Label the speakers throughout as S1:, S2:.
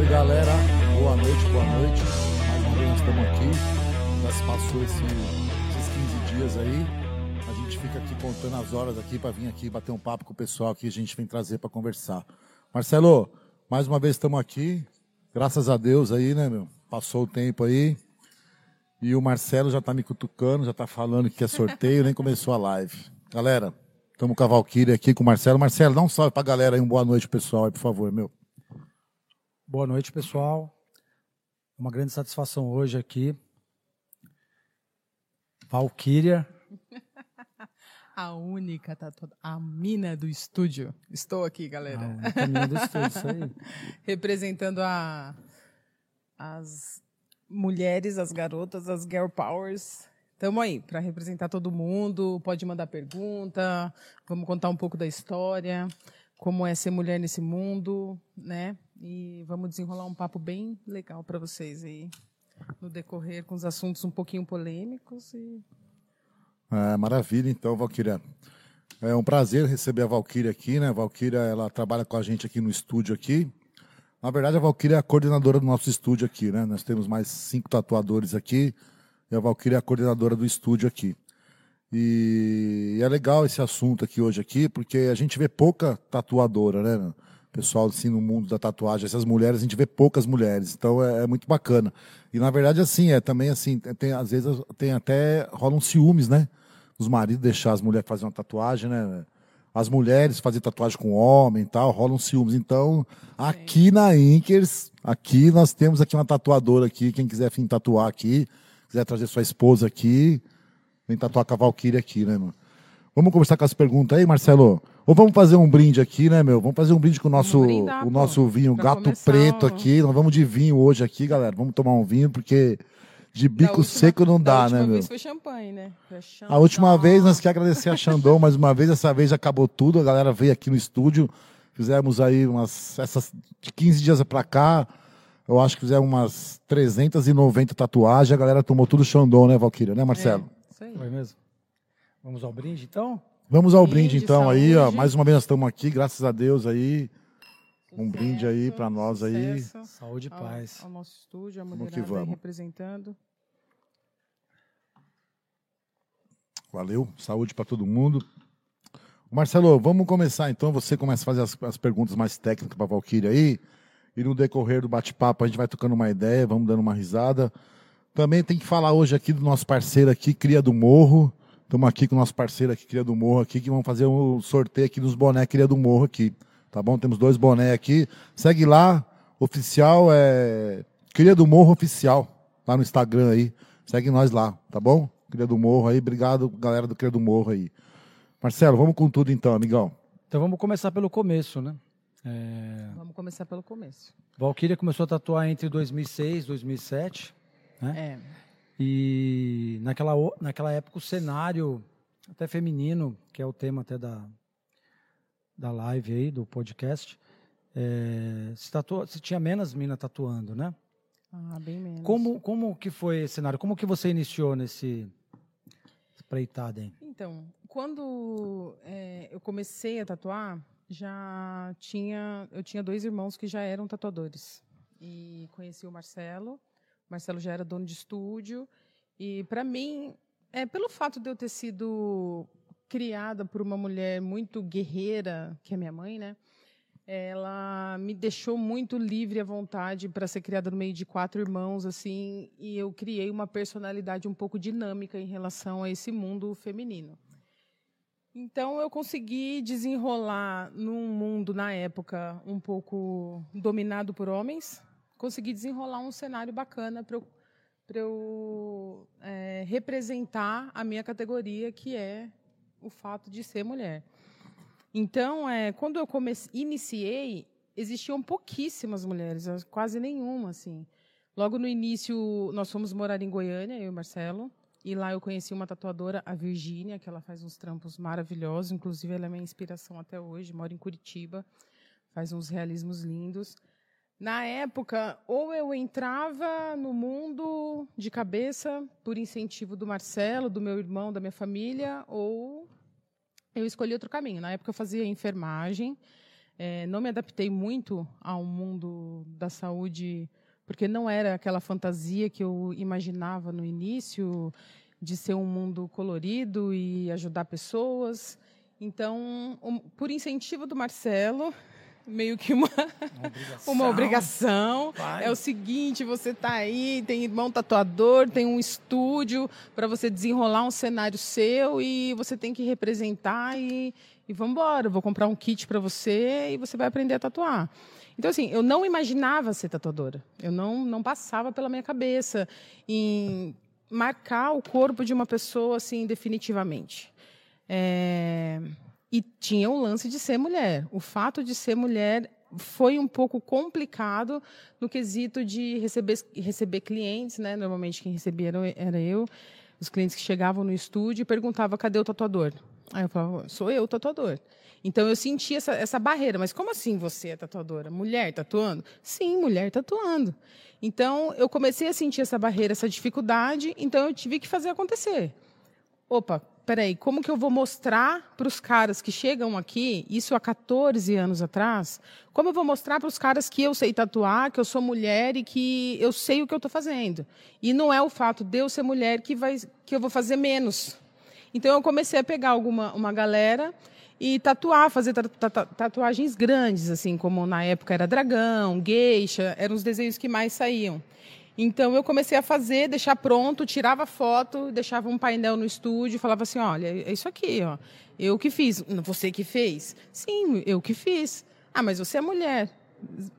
S1: Salve galera, boa noite, boa noite. Mais uma vez estamos aqui. Já se passou esse, esses 15 dias aí. A gente fica aqui contando as horas aqui para vir aqui bater um papo com o pessoal que a gente vem trazer para conversar. Marcelo, mais uma vez estamos aqui. Graças a Deus aí, né, meu? Passou o tempo aí. E o Marcelo já tá me cutucando, já tá falando que é sorteio, nem começou a live. Galera, estamos com a Valkyrie aqui com o Marcelo. Marcelo, dá um salve pra galera aí, um boa noite, pessoal, aí, por favor, meu.
S2: Boa noite, pessoal. Uma grande satisfação hoje aqui. Valkyria.
S3: A única tatuadora, a mina do estúdio. Estou aqui, galera.
S2: A mina do estúdio, isso aí.
S3: Representando a, as mulheres, as garotas, as girl powers. Estamos aí para representar todo mundo. Pode mandar pergunta. Vamos contar um pouco da história, como é ser mulher nesse mundo, né? E vamos desenrolar um papo bem legal para vocês aí no decorrer com os assuntos um pouquinho polêmicos e
S1: é, maravilha, então, Valquíria. É um prazer receber a Valquíria aqui, né? A Valquíria, ela trabalha com a gente aqui no estúdio aqui. Na verdade, a Valquíria é a coordenadora do nosso estúdio aqui, né? Nós temos mais cinco tatuadores aqui e a Valquíria é a coordenadora do estúdio aqui. E é legal esse assunto aqui hoje aqui, porque a gente vê pouca tatuadora, né? Pessoal, assim, no mundo da tatuagem, essas mulheres, a gente vê poucas mulheres, então é, é muito bacana. E na verdade, assim, é também assim, tem, às vezes tem até, rolam ciúmes, né? os maridos deixar as mulheres fazer uma tatuagem, né? As mulheres fazer tatuagem com homem e tal, rolam ciúmes. Então, aqui na Inkers, aqui nós temos aqui uma tatuadora aqui, quem quiser vir tatuar aqui, quiser trazer sua esposa aqui, vem tatuar com a Valkyrie aqui, né, mano? Vamos conversar com as perguntas aí, Marcelo? Ou vamos fazer um brinde aqui, né, meu? Vamos fazer um brinde com o nosso, brindar, o nosso vinho Gato começar, Preto aqui. Nós vamos de vinho hoje aqui, galera. Vamos tomar um vinho, porque de bico última, seco não dá, né, meu?
S3: Vez foi champanhe, né?
S1: A última vez nós queremos agradecer a Xandão mais uma vez. Essa vez acabou tudo. A galera veio aqui no estúdio. Fizemos aí umas. Essas, de 15 dias pra cá, eu acho que fizemos umas 390 tatuagens. A galera tomou tudo Xandão, né, Valquíria? Né, Marcelo?
S2: É, isso aí. Foi mesmo. Vamos ao brinde, então?
S1: Vamos ao brinde, brinde então, saúde. aí, ó. Mais uma vez nós estamos aqui, graças a Deus aí. Um brinde aí para nós aí.
S2: Saúde e paz.
S3: Ao, ao nosso estúdio, a mulherada vamos vamos. representando.
S1: Valeu, saúde para todo mundo. Marcelo, vamos começar então. Você começa a fazer as, as perguntas mais técnicas para a Valkyria aí. E no decorrer do bate-papo a gente vai tocando uma ideia, vamos dando uma risada. Também tem que falar hoje aqui do nosso parceiro aqui, Cria do Morro. Estamos aqui com o nosso parceiro aqui, Cria do Morro, aqui, que vamos fazer um sorteio aqui dos bonés Cria do Morro aqui. Tá bom? Temos dois bonés aqui. Segue lá, oficial é Cria do Morro Oficial, lá no Instagram aí. Segue nós lá, tá bom? Cria do Morro aí. Obrigado, galera do Cria do Morro aí. Marcelo, vamos com tudo então, amigão.
S2: Então vamos começar pelo começo, né?
S3: É... Vamos começar pelo começo.
S2: Valkyria começou a tatuar entre 2006 e 2007, né? É. E naquela, naquela época o cenário, até feminino, que é o tema até da, da live aí, do podcast, é, se, tatuou, se tinha menos mina tatuando, né?
S3: Ah, bem menos.
S2: Como, como que foi esse cenário? Como que você iniciou nesse espreitada aí?
S3: Então, quando é, eu comecei a tatuar, já tinha, eu tinha dois irmãos que já eram tatuadores. E conheci o Marcelo. Marcelo já era dono de estúdio. E, para mim, é, pelo fato de eu ter sido criada por uma mulher muito guerreira, que é minha mãe, né? Ela me deixou muito livre à vontade para ser criada no meio de quatro irmãos, assim, e eu criei uma personalidade um pouco dinâmica em relação a esse mundo feminino. Então eu consegui desenrolar num mundo na época um pouco dominado por homens, consegui desenrolar um cenário bacana para eu, eu é, representar a minha categoria, que é o fato de ser mulher. Então, é, quando eu comecei, iniciei, existiam pouquíssimas mulheres, quase nenhuma, assim. Logo no início, nós fomos morar em Goiânia, eu e Marcelo, e lá eu conheci uma tatuadora, a Virgínia, que ela faz uns trampos maravilhosos, inclusive ela é minha inspiração até hoje, mora em Curitiba, faz uns realismos lindos. Na época, ou eu entrava no mundo de cabeça por incentivo do Marcelo, do meu irmão, da minha família, ou eu escolhi outro caminho. Na época, eu fazia enfermagem, é, não me adaptei muito ao mundo da saúde, porque não era aquela fantasia que eu imaginava no início de ser um mundo colorido e ajudar pessoas. Então, um, por incentivo do Marcelo, meio que uma obrigação. uma obrigação. É o seguinte, você está aí, tem irmão tatuador, tem um estúdio para você desenrolar um cenário seu e você tem que representar e, e vamos embora. Vou comprar um kit para você e você vai aprender a tatuar. Então, assim, eu não imaginava ser tatuadora. Eu não, não passava pela minha cabeça em marcar o corpo de uma pessoa, assim, definitivamente. É... E tinha o lance de ser mulher. O fato de ser mulher foi um pouco complicado no quesito de receber, receber clientes, né? Normalmente quem recebia era eu. Os clientes que chegavam no estúdio e perguntavam cadê o tatuador? Aí eu falava, sou eu o tatuador. Então eu senti essa, essa barreira. Mas como assim você é tatuadora? Mulher tatuando? Sim, mulher tatuando. Então eu comecei a sentir essa barreira, essa dificuldade. Então eu tive que fazer acontecer. Opa, peraí, como que eu vou mostrar para os caras que chegam aqui, isso há 14 anos atrás, como eu vou mostrar para os caras que eu sei tatuar, que eu sou mulher e que eu sei o que eu estou fazendo? E não é o fato de eu ser mulher que, vai, que eu vou fazer menos. Então, eu comecei a pegar alguma uma galera e tatuar, fazer tatuagens grandes, assim, como na época era dragão, geisha, eram os desenhos que mais saíam. Então eu comecei a fazer, deixar pronto, tirava foto, deixava um painel no estúdio, falava assim, olha, é isso aqui, ó. Eu que fiz. Você que fez? Sim, eu que fiz. Ah, mas você é mulher.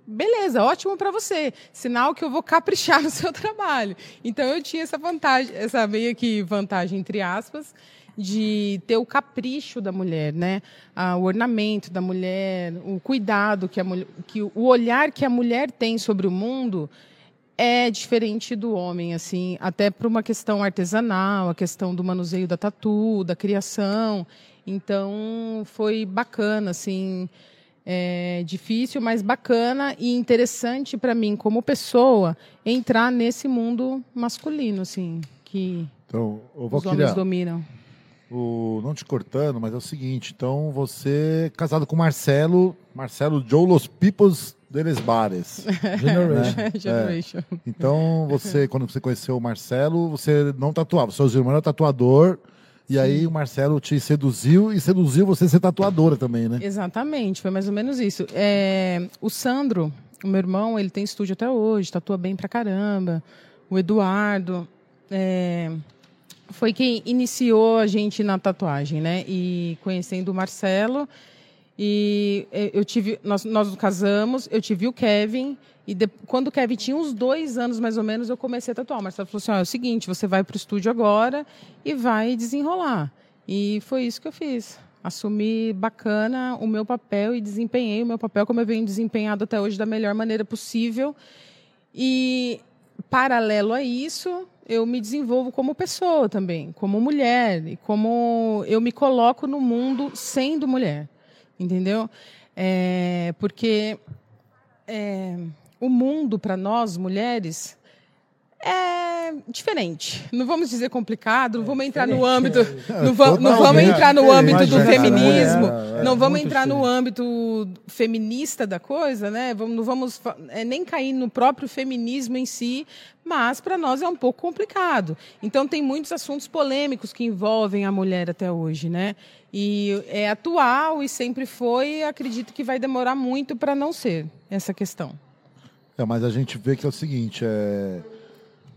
S3: Beleza, ótimo para você. Sinal que eu vou caprichar no seu trabalho. Então eu tinha essa vantagem, essa meio que vantagem entre aspas, de ter o capricho da mulher, né? Ah, o ornamento da mulher, o cuidado que a mulher, que o olhar que a mulher tem sobre o mundo é diferente do homem, assim, até por uma questão artesanal, a questão do manuseio da tatu, da criação. Então, foi bacana, assim, é difícil, mas bacana e interessante para mim como pessoa entrar nesse mundo masculino, assim, que
S1: então,
S3: os homens dominam.
S1: O, não te cortando, mas é o seguinte, então você é casado com Marcelo, Marcelo Joe Los Pipos deles bares.
S2: Generation.
S1: Né? Generation. É. Então, você, quando você conheceu o Marcelo, você não tatuava. Seus irmãos eram tatuador. E Sim. aí o Marcelo te seduziu e seduziu você a ser tatuadora também, né?
S3: Exatamente, foi mais ou menos isso. É, o Sandro, o meu irmão, ele tem estúdio até hoje, tatua bem pra caramba. O Eduardo é, foi quem iniciou a gente na tatuagem, né? E conhecendo o Marcelo, e eh, eu tive, nós, nós casamos, eu tive o Kevin, e de, quando o Kevin tinha uns dois anos mais ou menos, eu comecei a tatuar. O Marcelo falou assim: é o seguinte, você vai para o estúdio agora e vai desenrolar. E foi isso que eu fiz. Assumi bacana o meu papel e desempenhei o meu papel como eu venho desempenhado até hoje da melhor maneira possível. E, paralelo a isso, eu me desenvolvo como pessoa também, como mulher, e como eu me coloco no mundo sendo mulher entendeu? É, porque é, o mundo para nós mulheres é diferente. Não vamos dizer complicado, não vamos entrar no âmbito, não, vamos, não vamos entrar no âmbito do feminismo, não vamos entrar no âmbito feminista da coisa, né? Não vamos é, nem cair no próprio feminismo em si, mas para nós é um pouco complicado. Então tem muitos assuntos polêmicos que envolvem a mulher até hoje, né? E é atual e sempre foi, acredito que vai demorar muito para não ser essa questão.
S1: É, mas a gente vê que é o seguinte, é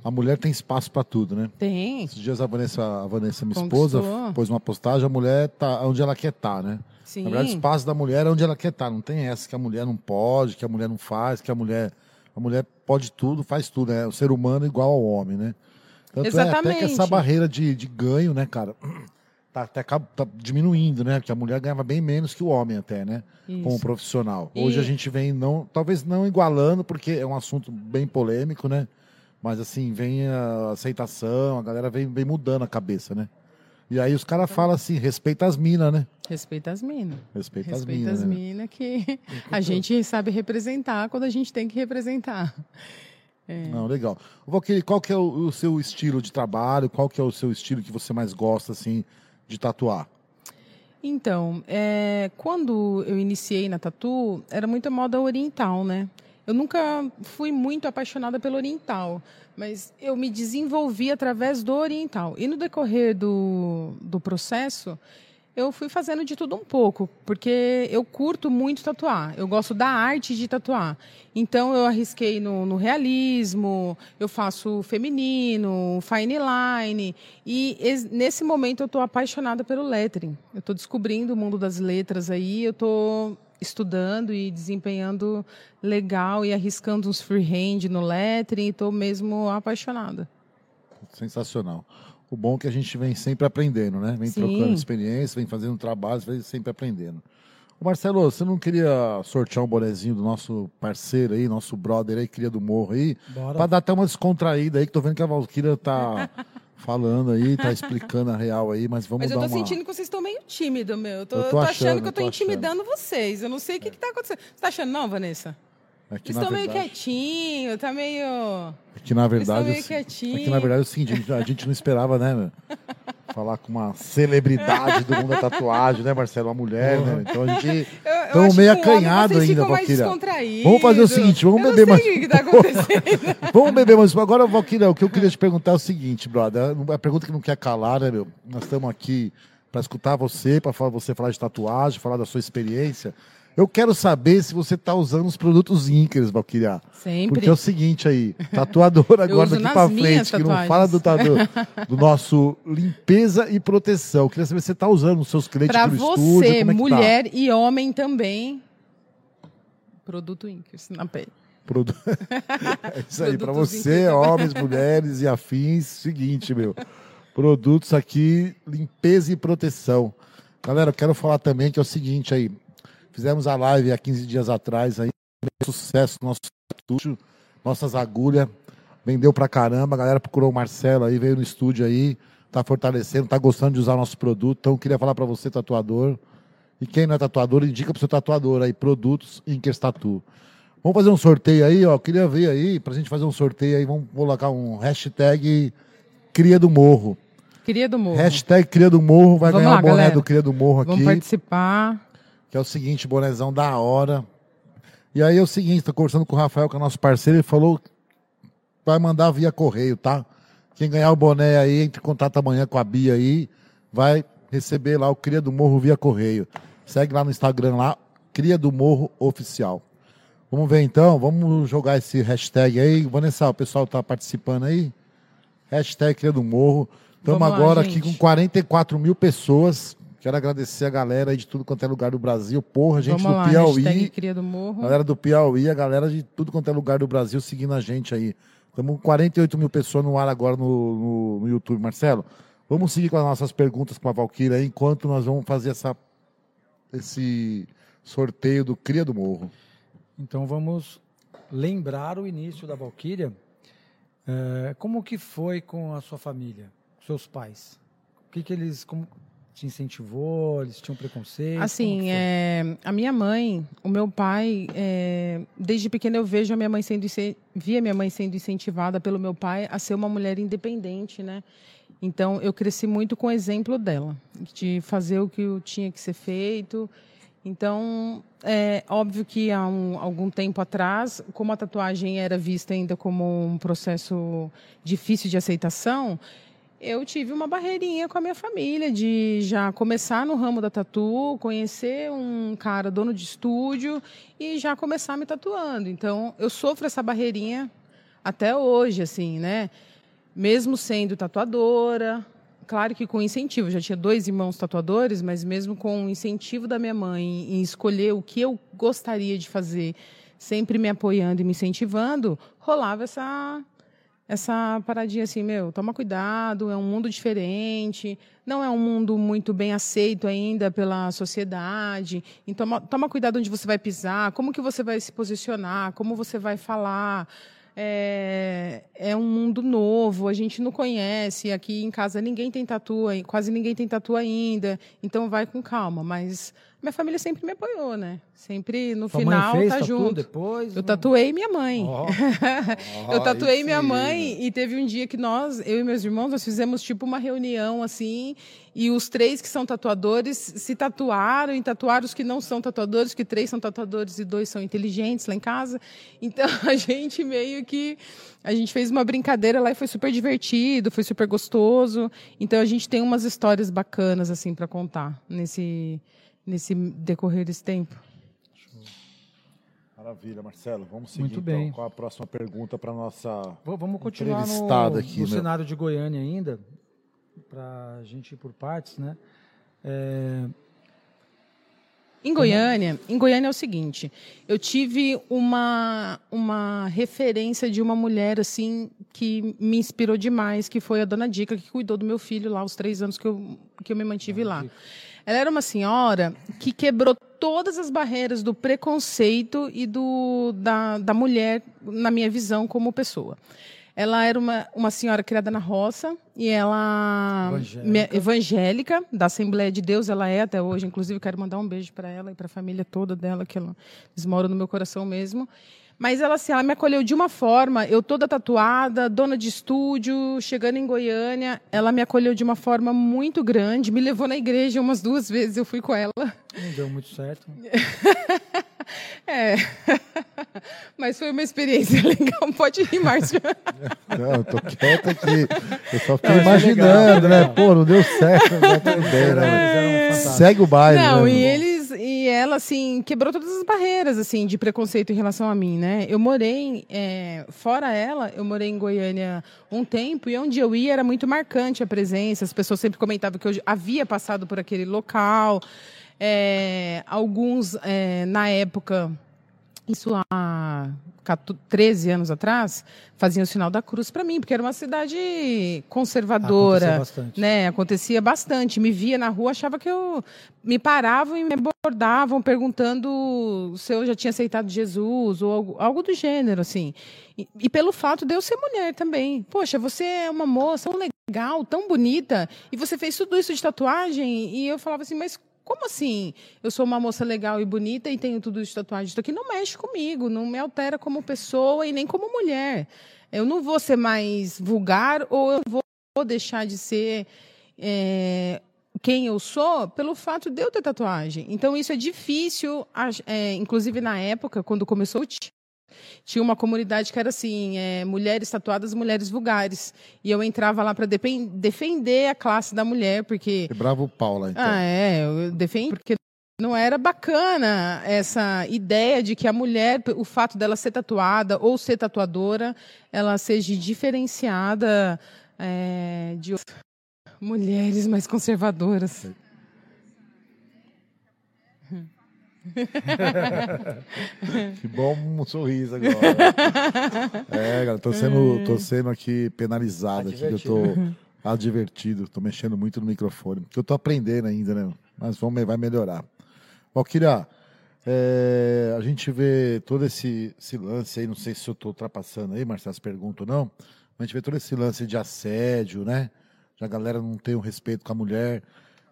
S1: a mulher tem espaço para tudo, né?
S3: Tem.
S1: Esses dias a Vanessa, a Vanessa minha Conquistou. esposa, pôs uma postagem, a mulher tá onde ela quer estar, tá, né? Sim. Na verdade, o espaço da mulher é onde ela quer estar. Tá. Não tem essa que a mulher não pode, que a mulher não faz, que a mulher. A mulher pode tudo, faz tudo. É o ser humano igual ao homem, né? Tanto Exatamente. é até que essa barreira de, de ganho, né, cara, tá até tá diminuindo, né? Porque a mulher ganhava bem menos que o homem até, né? Isso. Como profissional. Hoje e... a gente vem não, talvez não igualando, porque é um assunto bem polêmico, né? Mas assim, vem a aceitação, a galera vem, vem mudando a cabeça, né? E aí os caras falam assim, respeita as minas, né?
S3: Respeita as minas.
S1: Respeita,
S3: respeita
S1: as minas.
S3: Respeita as minas né? que a gente sabe representar quando a gente tem que representar.
S1: É. Não, legal. Valkyrie, qual que é o, o, seu estilo de trabalho? Qual que é o seu estilo que você mais gosta, assim, de tatuar?
S3: Então, é, quando eu iniciei na tatu, era muita moda oriental, né? Eu nunca fui muito apaixonada pelo oriental, mas eu me desenvolvi através do oriental. E no decorrer do, do processo, eu fui fazendo de tudo um pouco, porque eu curto muito tatuar. Eu gosto da arte de tatuar. Então eu arrisquei no, no realismo, eu faço feminino, fine line. E nesse momento eu estou apaixonada pelo lettering. Eu estou descobrindo o mundo das letras aí, eu estou estudando e desempenhando legal e arriscando uns freehand no lettering. Estou mesmo apaixonada.
S1: Sensacional. O bom é que a gente vem sempre aprendendo, né? Vem Sim. trocando experiência, vem fazendo trabalho, vem sempre aprendendo. Ô Marcelo, você não queria sortear um bonezinho do nosso parceiro aí, nosso brother aí, cria do morro aí? Para dar até uma descontraída aí, que tô vendo que a Valquíria tá falando aí, tá explicando a real aí, mas vamos dar uma...
S3: Mas eu tô sentindo que vocês estão meio tímidos, meu. Eu tô, eu tô, achando, achando, que eu tô, tô intimidando achando. vocês. Eu não sei o que, que tá acontecendo. Você tá achando não, Vanessa? Aqui, Estão meio quietinho, tá meio.
S1: Aqui na verdade. Meio quietinho. Aqui na verdade é o seguinte, a gente não esperava, né? Falar com uma celebridade do mundo da tatuagem, né, Marcelo? Uma mulher, uhum. né? Então a gente. Estamos meio acanhado ainda, Valquíria. Vamos fazer o seguinte, vamos beber mais. Que tá vamos beber mais. Agora, Valquíria, o que eu queria te perguntar é o seguinte, brother. A pergunta que não quer calar, né, meu? Nós estamos aqui para escutar você, para você falar de tatuagem, falar da sua experiência. Eu quero saber se você está usando os produtos Inkers, Valkyria.
S3: Sempre.
S1: Porque é o seguinte aí, tatuador agora daqui para frente, que não fala do, do, do, nosso limpeza e proteção. Eu queria saber se você está usando os seus clientes
S3: para estúdio. Você, é tá? mulher tá? e homem também, produto Inkers na pele.
S1: Produ... é isso aí, para você, homens, mulheres e afins, seguinte, meu. Produtos aqui, limpeza e proteção. Galera, eu quero falar também que é o seguinte aí, Fizemos a live há 15 dias atrás aí. Sucesso nosso estúdio, nossas agulhas. Vendeu pra caramba. A galera procurou o Marcelo aí, veio no estúdio aí. Tá fortalecendo, tá gostando de usar nosso produto. Então, queria falar para você, tatuador. E quem não é tatuador, indica pro seu tatuador aí, produtos Inkers Tatu. Vamos fazer um sorteio aí, ó. Queria ver aí, pra gente fazer um sorteio aí, vamos colocar um hashtag Cria do Morro.
S3: Cria do Morro.
S1: Hashtag Cria do Morro, vai vamos ganhar lá, o boné galera. do Cria do Morro aqui.
S3: Vamos participar
S1: que é o seguinte, bonezão da hora. E aí é o seguinte, tô conversando com o Rafael, que é nosso parceiro, ele falou vai mandar via correio, tá? Quem ganhar o boné aí, entre em contato amanhã com a Bia aí, vai receber lá o Cria do Morro via correio. Segue lá no Instagram lá, Cria do Morro Oficial. Vamos ver então, vamos jogar esse hashtag aí. Vanessa, o pessoal tá participando aí? Hashtag Cria do Morro. Estamos agora lá, aqui com 44 mil pessoas Quero agradecer a galera de tudo quanto é lugar do Brasil. Porra, gente Vamos do lá, Piauí.
S3: Cria do Morro.
S1: Galera do Piauí, a galera de tudo quanto é lugar do Brasil seguindo a gente aí. Estamos com 48 mil pessoas no ar agora no, no, no, YouTube. Marcelo, vamos seguir com as nossas perguntas com a Valquíria enquanto nós vamos fazer essa, esse sorteio do Cria do Morro.
S2: Então vamos lembrar o início da Valquíria. É, como que foi com a sua família, seus pais? O que, que eles, como, te incentivou? Eles tinham preconceito?
S3: Assim, é, a minha mãe, o meu pai, é, desde pequena eu vejo a minha mãe sendo via minha mãe sendo incentivada pelo meu pai a ser uma mulher independente, né? Então eu cresci muito com o exemplo dela, de fazer o que tinha que ser feito. Então, é óbvio que há um, algum tempo atrás, como a tatuagem era vista ainda como um processo difícil de aceitação, eu tive uma barreirinha com a minha família de já começar no ramo da tatu, conhecer um cara dono de estúdio e já começar me tatuando. Então, eu sofro essa barreirinha até hoje, assim, né? Mesmo sendo tatuadora, claro que com incentivo. Já tinha dois irmãos tatuadores, mas mesmo com o incentivo da minha mãe em escolher o que eu gostaria de fazer, sempre me apoiando e me incentivando, rolava essa essa paradinha assim, meu, toma cuidado, é um mundo diferente, não é um mundo muito bem aceito ainda pela sociedade. Então, toma, toma cuidado onde você vai pisar, como que você vai se posicionar, como você vai falar. É, é um mundo novo, a gente não conhece. Aqui em casa ninguém tem tatu, quase ninguém tem tatu ainda. Então vai com calma, mas minha família sempre me apoiou, né? Sempre no Sua final fez, tá junto.
S2: Depois,
S3: eu tatuei minha mãe. Oh. eu tatuei minha mãe e teve um dia que nós, eu e meus irmãos, nós fizemos tipo uma reunião assim, e os três que são tatuadores se tatuaram e tatuaram os que não são tatuadores, que três são tatuadores e dois são inteligentes lá em casa. Então a gente meio que a gente fez uma brincadeira lá e foi super divertido, foi super gostoso. Então a gente tem umas histórias bacanas assim para contar nesse nesse decorrer desse tempo.
S1: Maravilha, Marcelo. Vamos seguir Muito bem. Então, qual a próxima pergunta para nossa
S2: Vamos continuar no, aqui, no cenário de Goiânia ainda, para a gente ir por partes, né? É...
S3: Em Goiânia, em Goiânia é o seguinte, eu tive uma, uma referência de uma mulher assim que me inspirou demais, que foi a Dona Dica, que cuidou do meu filho lá os três anos que eu, que eu me mantive Dona lá. Dica. Ela era uma senhora que quebrou todas as barreiras do preconceito e do, da, da mulher, na minha visão, como pessoa. Ela era uma, uma senhora criada na roça e ela evangélica. evangélica. da Assembleia de Deus, ela é até hoje. Inclusive, quero mandar um beijo para ela e para a família toda dela, que ela, eles moram no meu coração mesmo. Mas ela, assim, ela me acolheu de uma forma, eu toda tatuada, dona de estúdio, chegando em Goiânia, ela me acolheu de uma forma muito grande, me levou na igreja umas duas vezes, eu fui com ela.
S2: Não deu muito certo.
S3: é. Mas foi uma experiência legal. Pode rir, Márcio.
S1: Não, eu tô quieto aqui. Eu só fiquei não, imaginando, legal, né? Pô, não deu certo. Não deu bem, né? Segue o baile.
S3: Não,
S1: né,
S3: e eles e ela, assim, quebrou todas as barreiras, assim, de preconceito em relação a mim, né? Eu morei, é, fora ela, eu morei em Goiânia um tempo e onde eu ia era muito marcante a presença. As pessoas sempre comentavam que eu havia passado por aquele local. É, alguns, é, na época, isso há 13 anos atrás, faziam o sinal da cruz para mim, porque era uma cidade conservadora, Acontecia bastante. né? Acontecia bastante. Me via na rua, achava que eu me paravam e me abordavam perguntando se eu já tinha aceitado Jesus ou algo, algo do gênero, assim. E, e, pelo fato de eu ser mulher também. Poxa, você é uma moça tão legal, tão bonita, e você fez tudo isso de tatuagem, e eu falava assim, mas como assim? Eu sou uma moça legal e bonita e tenho tudo de tatuagem. Isso aqui não mexe comigo, não me altera como pessoa e nem como mulher. Eu não vou ser mais vulgar ou eu vou deixar de ser é, quem eu sou pelo fato de eu ter tatuagem. Então, isso é difícil, é, inclusive na época, quando começou o tinha uma comunidade que era assim, é, mulheres tatuadas, mulheres vulgares. E eu entrava lá para defender a classe da mulher, porque...
S1: Quebrava o pau lá, então.
S3: Ah, é, eu defendo porque não era bacana essa ideia de que a mulher, o fato dela ser tatuada ou ser tatuadora, ela seja diferenciada é, de mulheres mais conservadoras.
S1: que bom um sorriso agora. É, galera, tô sendo, tô sendo aqui penalizado, aqui, eu tô advertido, tô mexendo muito no microfone. Porque eu tô aprendendo ainda, né? Mas vamos, vai melhorar. Valkyria, é, a gente vê todo esse, esse, lance aí, não sei se eu tô ultrapassando aí, Marcelo, pergunta ou não, mas a gente vê todo esse lance de assédio, né? Já a galera não tem o um respeito com a mulher.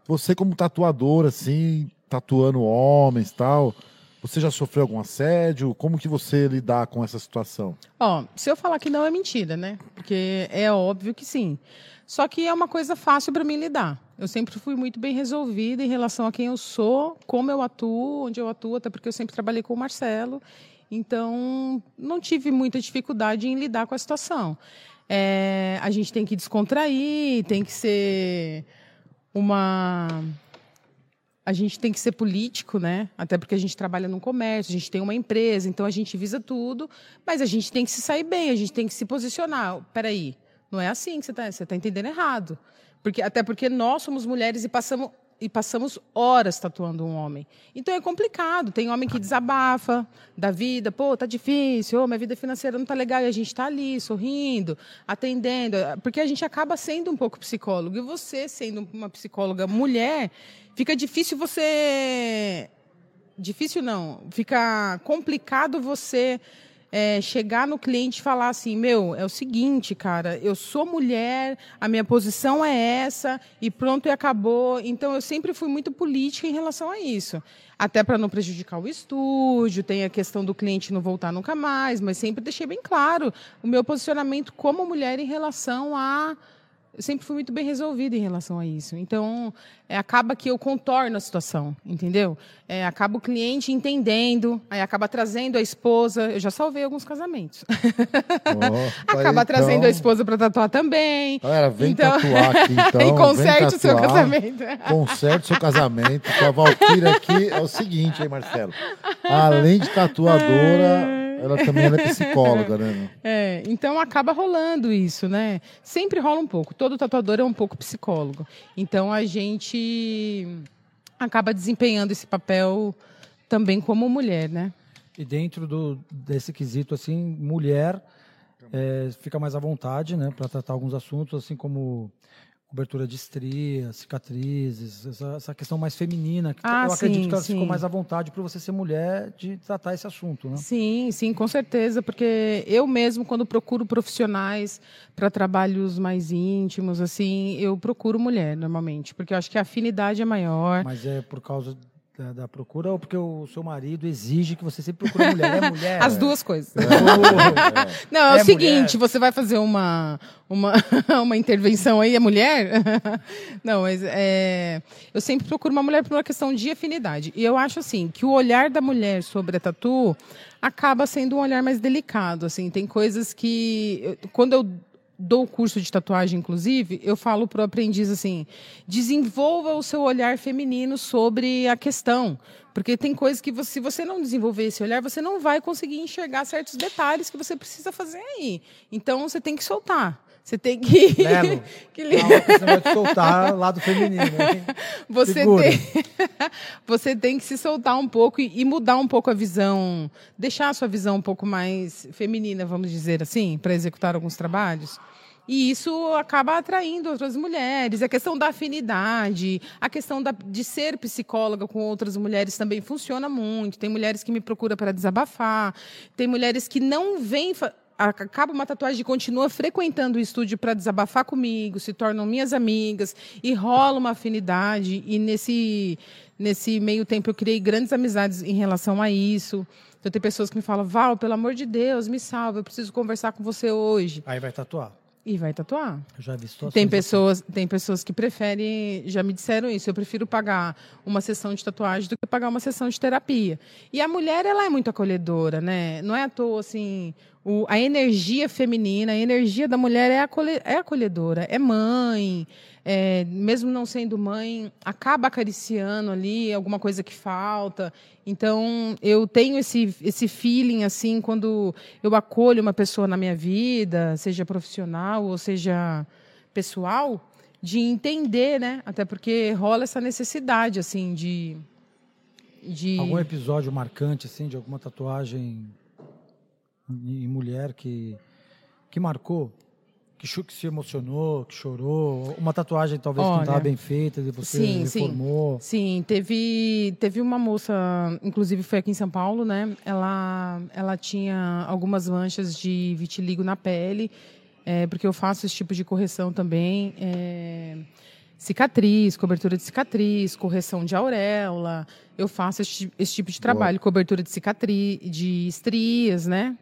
S1: Você, como tatuador, assim, tatuando homens tal. Você já sofreu algum assédio? Como que você lidar com essa situação?
S3: Ó, se eu falar que não é mentira, né? Porque é óbvio que sim. Só que é uma coisa fácil para mim lidar. Eu sempre fui muito bem resolvida em relação a quem eu sou, como eu atuo, onde eu atuo, até porque eu sempre trabalhei com o Marcelo. Então, não tive muita dificuldade em lidar com a situação. É, a gente tem que descontrair, tem que ser uma a gente tem que ser político, né? Até porque a gente trabalha no comércio, a gente tem uma empresa, então a gente visa tudo, mas a gente tem que se sair bem, a gente tem que se posicionar. Peraí, não é assim que você está você tá entendendo errado. Porque, até porque nós somos mulheres e passamos, e passamos horas tatuando um homem. Então é complicado. Tem homem que desabafa da vida, pô, tá difícil, oh, minha vida financeira não tá legal, e a gente está ali, sorrindo, atendendo, porque a gente acaba sendo um pouco psicólogo. E você, sendo uma psicóloga mulher, fica difícil você. Difícil não, fica complicado você é, chegar no cliente e falar assim: meu, é o seguinte, cara, eu sou mulher, a minha posição é essa, e pronto, e acabou. Então, eu sempre fui muito política em relação a isso. Até para não prejudicar o estúdio, tem a questão do cliente não voltar nunca mais, mas sempre deixei bem claro o meu posicionamento como mulher em relação a eu sempre fui muito bem resolvida em relação a isso. Então, é, acaba que eu contorno a situação, entendeu? É, acaba o cliente entendendo, aí acaba trazendo a esposa. Eu já salvei alguns casamentos. Oh, acaba então... trazendo a esposa para tatuar também.
S1: Galera, vem então... tatuar aqui, então.
S3: e conserte o seu casamento.
S1: Conserte o seu casamento. A Valkyria aqui é o seguinte, hein, Marcelo? Além de tatuadora ela também é psicóloga, né?
S3: É, então acaba rolando isso, né? Sempre rola um pouco. Todo tatuador é um pouco psicólogo. Então a gente acaba desempenhando esse papel também como mulher, né?
S2: E dentro do, desse quesito, assim, mulher é, fica mais à vontade, né, para tratar alguns assuntos, assim como cobertura de estrias, cicatrizes, essa, essa, questão mais feminina. Que ah, eu acredito que ela sim. ficou mais à vontade por você ser mulher de tratar esse assunto, né?
S3: Sim, sim, com certeza, porque eu mesmo, quando procuro profissionais para trabalhos mais íntimos, assim, eu procuro mulher normalmente, porque eu acho que a afinidade é maior.
S2: Mas é por causa da, da, procura ou porque o seu marido exige que você sempre procure mulher? É mulher?
S3: As duas coisas. É. Não, é, é o seguinte, mulher. você vai fazer uma, uma, uma intervenção aí, é mulher? Não, mas é, eu sempre procuro uma mulher por uma questão de afinidade. E eu acho assim, que o olhar da mulher sobre a tatu acaba sendo um olhar mais delicado, assim, tem coisas que quando eu dou curso de tatuagem, inclusive, eu falo para o aprendiz assim: desenvolva o seu olhar feminino sobre a questão. Porque tem coisas que, você, se você não desenvolver esse olhar, você não vai conseguir enxergar certos detalhes que você precisa fazer aí. Então, você tem que soltar. Você tem que.
S2: Lelo, que... Não, você vai te soltar lado feminino. Hein?
S3: Você tem... você tem que se soltar um pouco e, e, mudar um pouco a visão, deixar a sua visão um pouco mais feminina, vamos dizer assim, para executar alguns trabalhos. E isso acaba atraindo outras mulheres. A questão da afinidade, a questão da, de ser psicóloga com outras mulheres também funciona muito. Tem mulheres que me procuram para desabafar, tem mulheres que não vêm acaba uma tatuagem e continua frequentando o estúdio para desabafar comigo, se tornam minhas amigas e rola uma afinidade. E nesse, nesse meio tempo eu criei grandes amizades em relação a isso. Então tem pessoas que me falam, Val, pelo amor de Deus, me salva, eu preciso conversar com você hoje.
S2: Aí vai tatuar.
S3: E vai tatuar.
S2: Eu já vi
S3: tem pessoas, assim. tem pessoas que preferem, já me disseram isso, eu prefiro pagar uma sessão de tatuagem do que pagar uma sessão de terapia. E a mulher, ela é muito acolhedora, né? Não é à toa, assim, o, a energia feminina, a energia da mulher é, acolhe, é acolhedora, é mãe, é, mesmo não sendo mãe, acaba acariciando ali alguma coisa que falta. Então, eu tenho esse, esse feeling, assim, quando eu acolho uma pessoa na minha vida, seja profissional ou seja pessoal, de entender, né? Até porque rola essa necessidade, assim, de... de...
S2: Algum episódio marcante, assim, de alguma tatuagem em mulher que, que marcou? Que, que se emocionou, que chorou? Uma tatuagem talvez Olha, que não estava bem feita, e você sim, reformou?
S3: Sim, sim, teve, teve uma moça, inclusive foi aqui em São Paulo, né? Ela, ela tinha algumas manchas de vitiligo na pele, é, porque eu faço esse tipo de correção também. É, cicatriz, cobertura de cicatriz, correção de auréola. Eu faço esse, esse tipo de trabalho, Boa. cobertura de cicatriz, de estrias, né?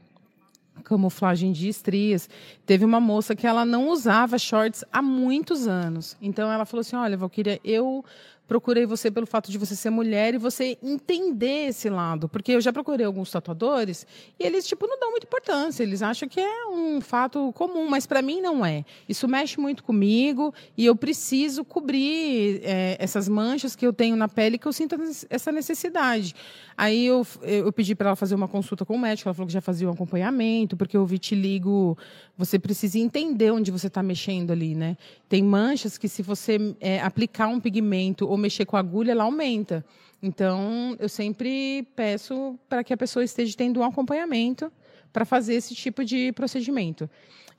S3: Camuflagem de estrias. Teve uma moça que ela não usava shorts há muitos anos. Então ela falou assim: "Olha, Valquíria, eu procurei você pelo fato de você ser mulher e você entender esse lado. Porque eu já procurei alguns tatuadores e eles, tipo, não dão muita importância. Eles acham que é um fato comum, mas para mim não é. Isso mexe muito comigo e eu preciso cobrir é, essas manchas que eu tenho na pele que eu sinto essa necessidade. Aí eu, eu pedi para ela fazer uma consulta com o médico, ela falou que já fazia um acompanhamento, porque o vitiligo, você precisa entender onde você está mexendo ali, né? Tem manchas que se você é, aplicar um pigmento ou mexer com agulha, ela aumenta. Então, eu sempre peço para que a pessoa esteja tendo um acompanhamento para fazer esse tipo de procedimento.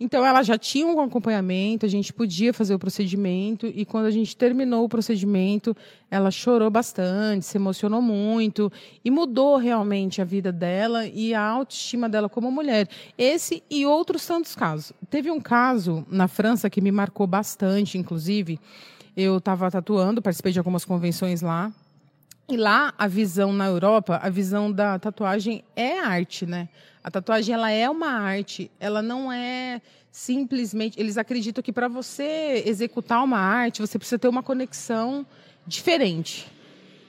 S3: Então, ela já tinha um acompanhamento, a gente podia fazer o procedimento, e quando a gente terminou o procedimento, ela chorou bastante, se emocionou muito, e mudou realmente a vida dela e a autoestima dela como mulher. Esse e outros tantos casos. Teve um caso na França que me marcou bastante, inclusive. Eu estava tatuando, participei de algumas convenções lá. E lá, a visão na Europa, a visão da tatuagem é arte, né? A tatuagem ela é uma arte, ela não é simplesmente. Eles acreditam que para você executar uma arte, você precisa ter uma conexão diferente.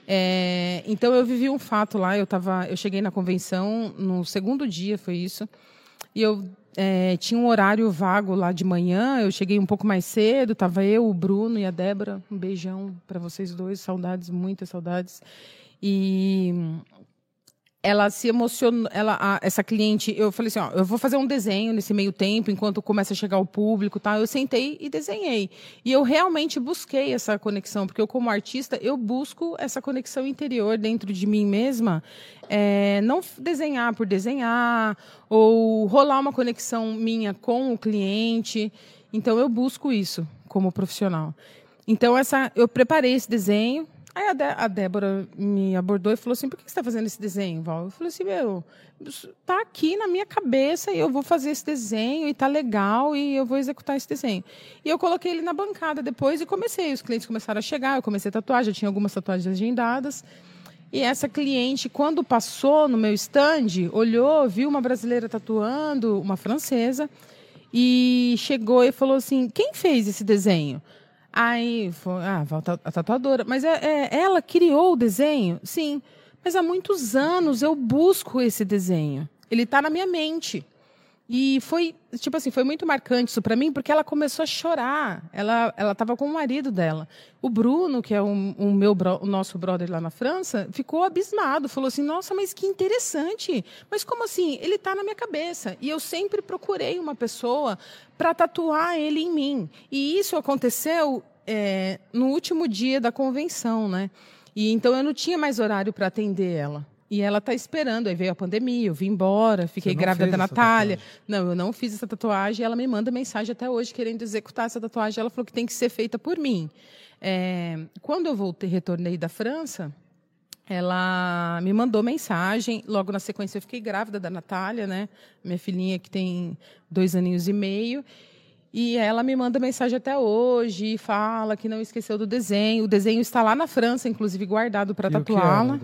S3: É, então eu vivi um fato lá, eu tava, eu cheguei na convenção no segundo dia, foi isso, e eu é, tinha um horário vago lá de manhã, eu cheguei um pouco mais cedo, tava eu, o Bruno e a Débora, um beijão para vocês dois, saudades, muitas saudades. E ela se emocionou, ela, a, essa cliente, eu falei assim, ó, eu vou fazer um desenho nesse meio tempo, enquanto começa a chegar o público, tá? Eu sentei e desenhei. E eu realmente busquei essa conexão, porque eu como artista, eu busco essa conexão interior dentro de mim mesma, é, não desenhar por desenhar, ou rolar uma conexão minha com o cliente. Então eu busco isso como profissional. Então essa, eu preparei esse desenho, Aí a, Dé a, Débora me abordou e falou assim: por que você está fazendo esse desenho, Val? Eu falei assim: meu, tá aqui na minha cabeça e eu vou fazer esse desenho e tá legal e eu vou executar esse desenho. E eu coloquei ele na bancada depois e comecei. Os clientes começaram a chegar, eu comecei a tatuar, já tinha algumas tatuagens agendadas. E essa cliente, quando passou no meu stand, olhou, viu uma brasileira tatuando, uma francesa, e chegou e falou assim: quem fez esse desenho? Aí, foi, ah, a tatuadora. Mas é, é, ela criou o desenho? Sim. Mas há muitos anos eu busco esse desenho. Ele está na minha mente. E foi, tipo assim, foi muito marcante isso para mim, porque ela começou a chorar. Ela ela estava com o marido dela. O Bruno, que é um, um meu bro, o nosso brother lá na França, ficou abismado, falou assim: "Nossa, mas que interessante. Mas como assim? Ele está na minha cabeça". E eu sempre procurei uma pessoa para tatuar ele em mim. E isso aconteceu é, no último dia da convenção, né? E então eu não tinha mais horário para atender ela. E ela está esperando. Aí veio a pandemia, eu vim embora, fiquei grávida da Natália. Não, eu não fiz essa tatuagem. Ela me manda mensagem até hoje querendo executar essa tatuagem. Ela falou que tem que ser feita por mim. É, quando eu voltei, retornei da França, ela me mandou mensagem. Logo na sequência, eu fiquei grávida da Natália, né? Minha filhinha que tem dois aninhos e meio. E ela me manda mensagem até hoje e fala que não esqueceu do desenho. O desenho está lá na França, inclusive guardado para tatuá-la.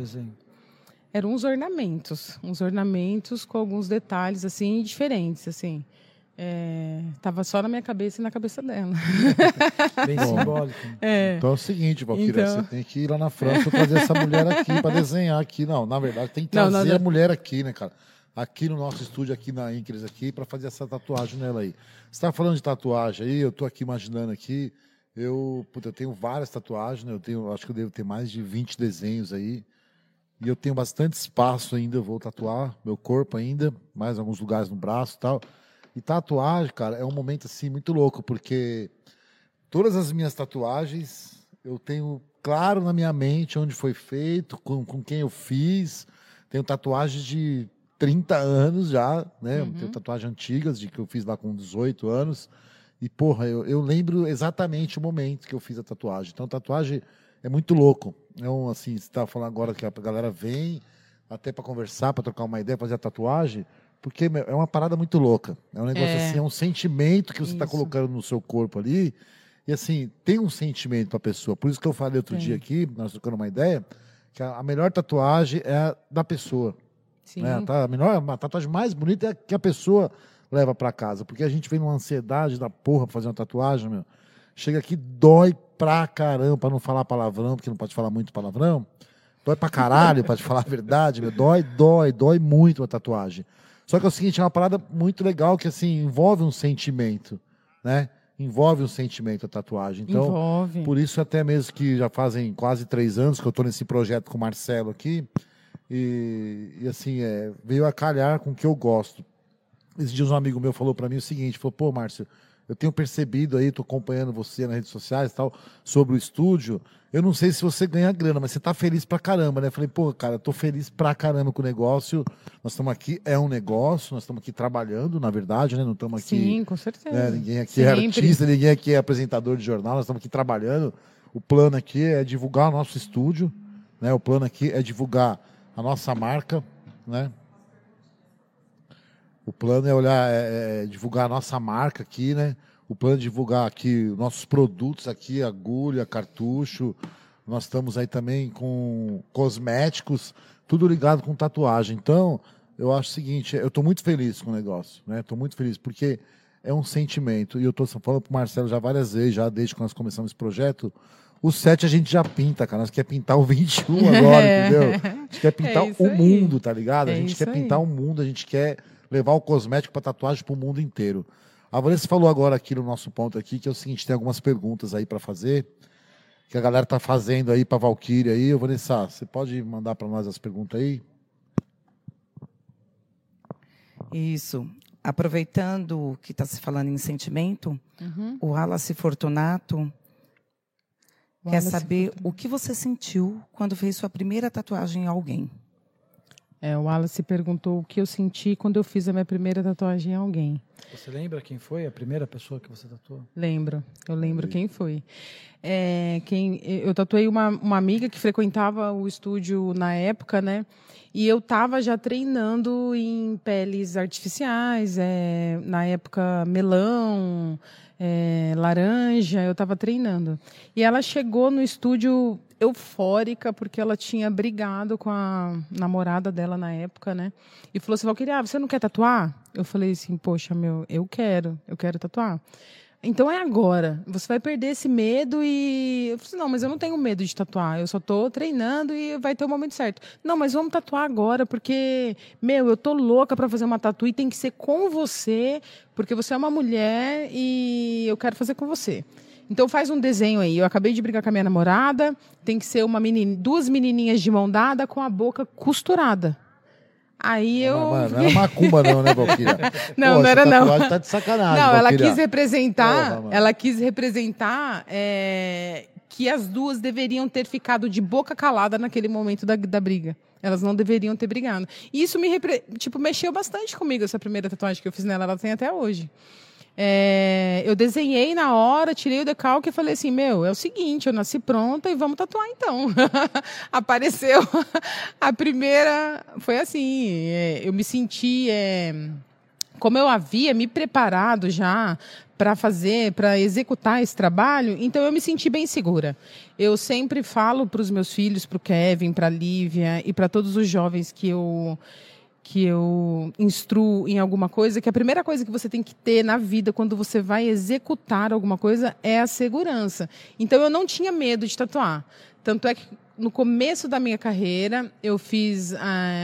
S3: Eram uns ornamentos, uns ornamentos com alguns detalhes assim diferentes, assim. É, tava só na minha cabeça e na cabeça dela.
S2: Bem simbólico.
S1: É. Então é o seguinte, Valquíria, então... você tem que ir lá na França trazer essa mulher aqui para desenhar aqui. Não, na verdade, tem que trazer não, não, a mulher aqui, né, cara? Aqui no nosso estúdio, aqui na Incres, aqui, para fazer essa tatuagem nela aí. Você tá falando de tatuagem aí, eu tô aqui imaginando aqui. Eu, puta, eu tenho várias tatuagens, né? Eu tenho, acho que eu devo ter mais de 20 desenhos aí. E eu tenho bastante espaço ainda, vou tatuar meu corpo ainda, mais alguns lugares no braço e tal. E tatuagem, cara, é um momento assim muito louco, porque todas as minhas tatuagens eu tenho claro na minha mente onde foi feito, com, com quem eu fiz. Tenho tatuagens de 30 anos já, né? Uhum. Tenho tatuagens antigas de que eu fiz lá com 18 anos. E, porra, eu, eu lembro exatamente o momento que eu fiz a tatuagem. Então, tatuagem é muito louco. Um, assim, você está falando agora que a galera vem até para conversar, para trocar uma ideia, fazer a tatuagem, porque é uma parada muito louca. É um negócio é. assim, é um sentimento que você está colocando no seu corpo ali. E assim, tem um sentimento para a pessoa. Por isso que eu falei outro dia aqui, nós trocando uma ideia, que a melhor tatuagem é a da pessoa. Sim. Né? A melhor, a tatuagem mais bonita é a que a pessoa leva para casa. Porque a gente vem numa ansiedade da porra pra fazer uma tatuagem, meu. Chega aqui, dói pra caramba, pra não falar palavrão, porque não pode falar muito palavrão. Dói pra caralho, pra te falar a verdade, meu. Dói, dói, dói muito a tatuagem. Só que é o seguinte, é uma parada muito legal que, assim, envolve um sentimento, né? Envolve um sentimento a tatuagem. Então, envolve. por isso até mesmo que já fazem quase três anos que eu estou nesse projeto com o Marcelo aqui, e, e assim, é, veio a calhar com o que eu gosto. Esses dias um amigo meu falou para mim o seguinte, falou, pô, Márcio, eu tenho percebido aí, tô acompanhando você nas redes sociais e tal, sobre o estúdio. Eu não sei se você ganha grana, mas você tá feliz pra caramba, né? Falei, pô, cara, tô feliz pra caramba com o negócio. Nós estamos aqui, é um negócio, nós estamos aqui trabalhando, na verdade, né? Não estamos aqui.
S3: Sim, com certeza.
S1: Né? Ninguém aqui é Sempre. é artista, ninguém aqui é apresentador de jornal, nós estamos aqui trabalhando. O plano aqui é divulgar o nosso estúdio, né? O plano aqui é divulgar a nossa marca, né? O plano é olhar, é, é divulgar a nossa marca aqui, né? O plano é divulgar aqui nossos produtos aqui, agulha, cartucho. Nós estamos aí também com cosméticos, tudo ligado com tatuagem. Então, eu acho o seguinte, eu estou muito feliz com o negócio, né? Estou muito feliz porque é um sentimento. E eu estou falando para o Marcelo já várias vezes, já desde que nós começamos esse projeto, o 7 a gente já pinta, cara. Nós quer pintar o 21 agora, entendeu? A gente quer pintar é o aí. mundo, tá ligado? A é gente quer pintar o mundo, a gente quer levar o cosmético para tatuagem para o mundo inteiro. A Vanessa falou agora aqui no nosso ponto aqui que é o seguinte, tem algumas perguntas aí para fazer que a galera tá fazendo aí para Valkyrie aí. Vanessa, você pode mandar para nós as perguntas aí?
S4: Isso. Aproveitando que está se falando em sentimento, uhum. o Wallace Fortunato o quer saber Fortunato. o que você sentiu quando fez sua primeira tatuagem em alguém.
S3: É, o Wallace perguntou o que eu senti quando eu fiz a minha primeira tatuagem em alguém.
S2: Você lembra quem foi a primeira pessoa que você tatuou?
S3: Lembro, eu lembro quem foi. É, quem, eu tatuei uma, uma amiga que frequentava o estúdio na época, né? E eu estava já treinando em peles artificiais, é, na época melão, é, laranja, eu estava treinando. E ela chegou no estúdio eufórica porque ela tinha brigado com a namorada dela na época, né? E falou assim: Valquíria, ah, você não quer tatuar? Eu falei assim: Poxa, meu, eu quero, eu quero tatuar. Então é agora. Você vai perder esse medo e. Eu falei assim, não, mas eu não tenho medo de tatuar. Eu só estou treinando e vai ter o momento certo. Não, mas vamos tatuar agora, porque, meu, eu tô louca para fazer uma tatu e tem que ser com você, porque você é uma mulher e eu quero fazer com você. Então faz um desenho aí. Eu acabei de brigar com a minha namorada. Tem que ser uma menina, duas menininhas de mão dada com a boca costurada. Aí eu.
S1: Não, não era macumba, não, né, Valquíria?
S3: não, Pô, não era, não.
S1: Tá de sacanagem.
S3: Não, ela quis representar. ela quis representar é, que as duas deveriam ter ficado de boca calada naquele momento da, da briga. Elas não deveriam ter brigado. E isso me tipo, mexeu bastante comigo, essa primeira tatuagem que eu fiz nela. Ela tem até hoje. É, eu desenhei na hora, tirei o decalque e falei assim: Meu, é o seguinte, eu nasci pronta e vamos tatuar então. Apareceu a primeira. Foi assim: é, eu me senti. É, como eu havia me preparado já para fazer, para executar esse trabalho, então eu me senti bem segura. Eu sempre falo para os meus filhos, para o Kevin, para a Lívia e para todos os jovens que eu que eu instruo em alguma coisa, que a primeira coisa que você tem que ter na vida quando você vai executar alguma coisa é a segurança. Então eu não tinha medo de tatuar. Tanto é que no começo da minha carreira, eu fiz uh,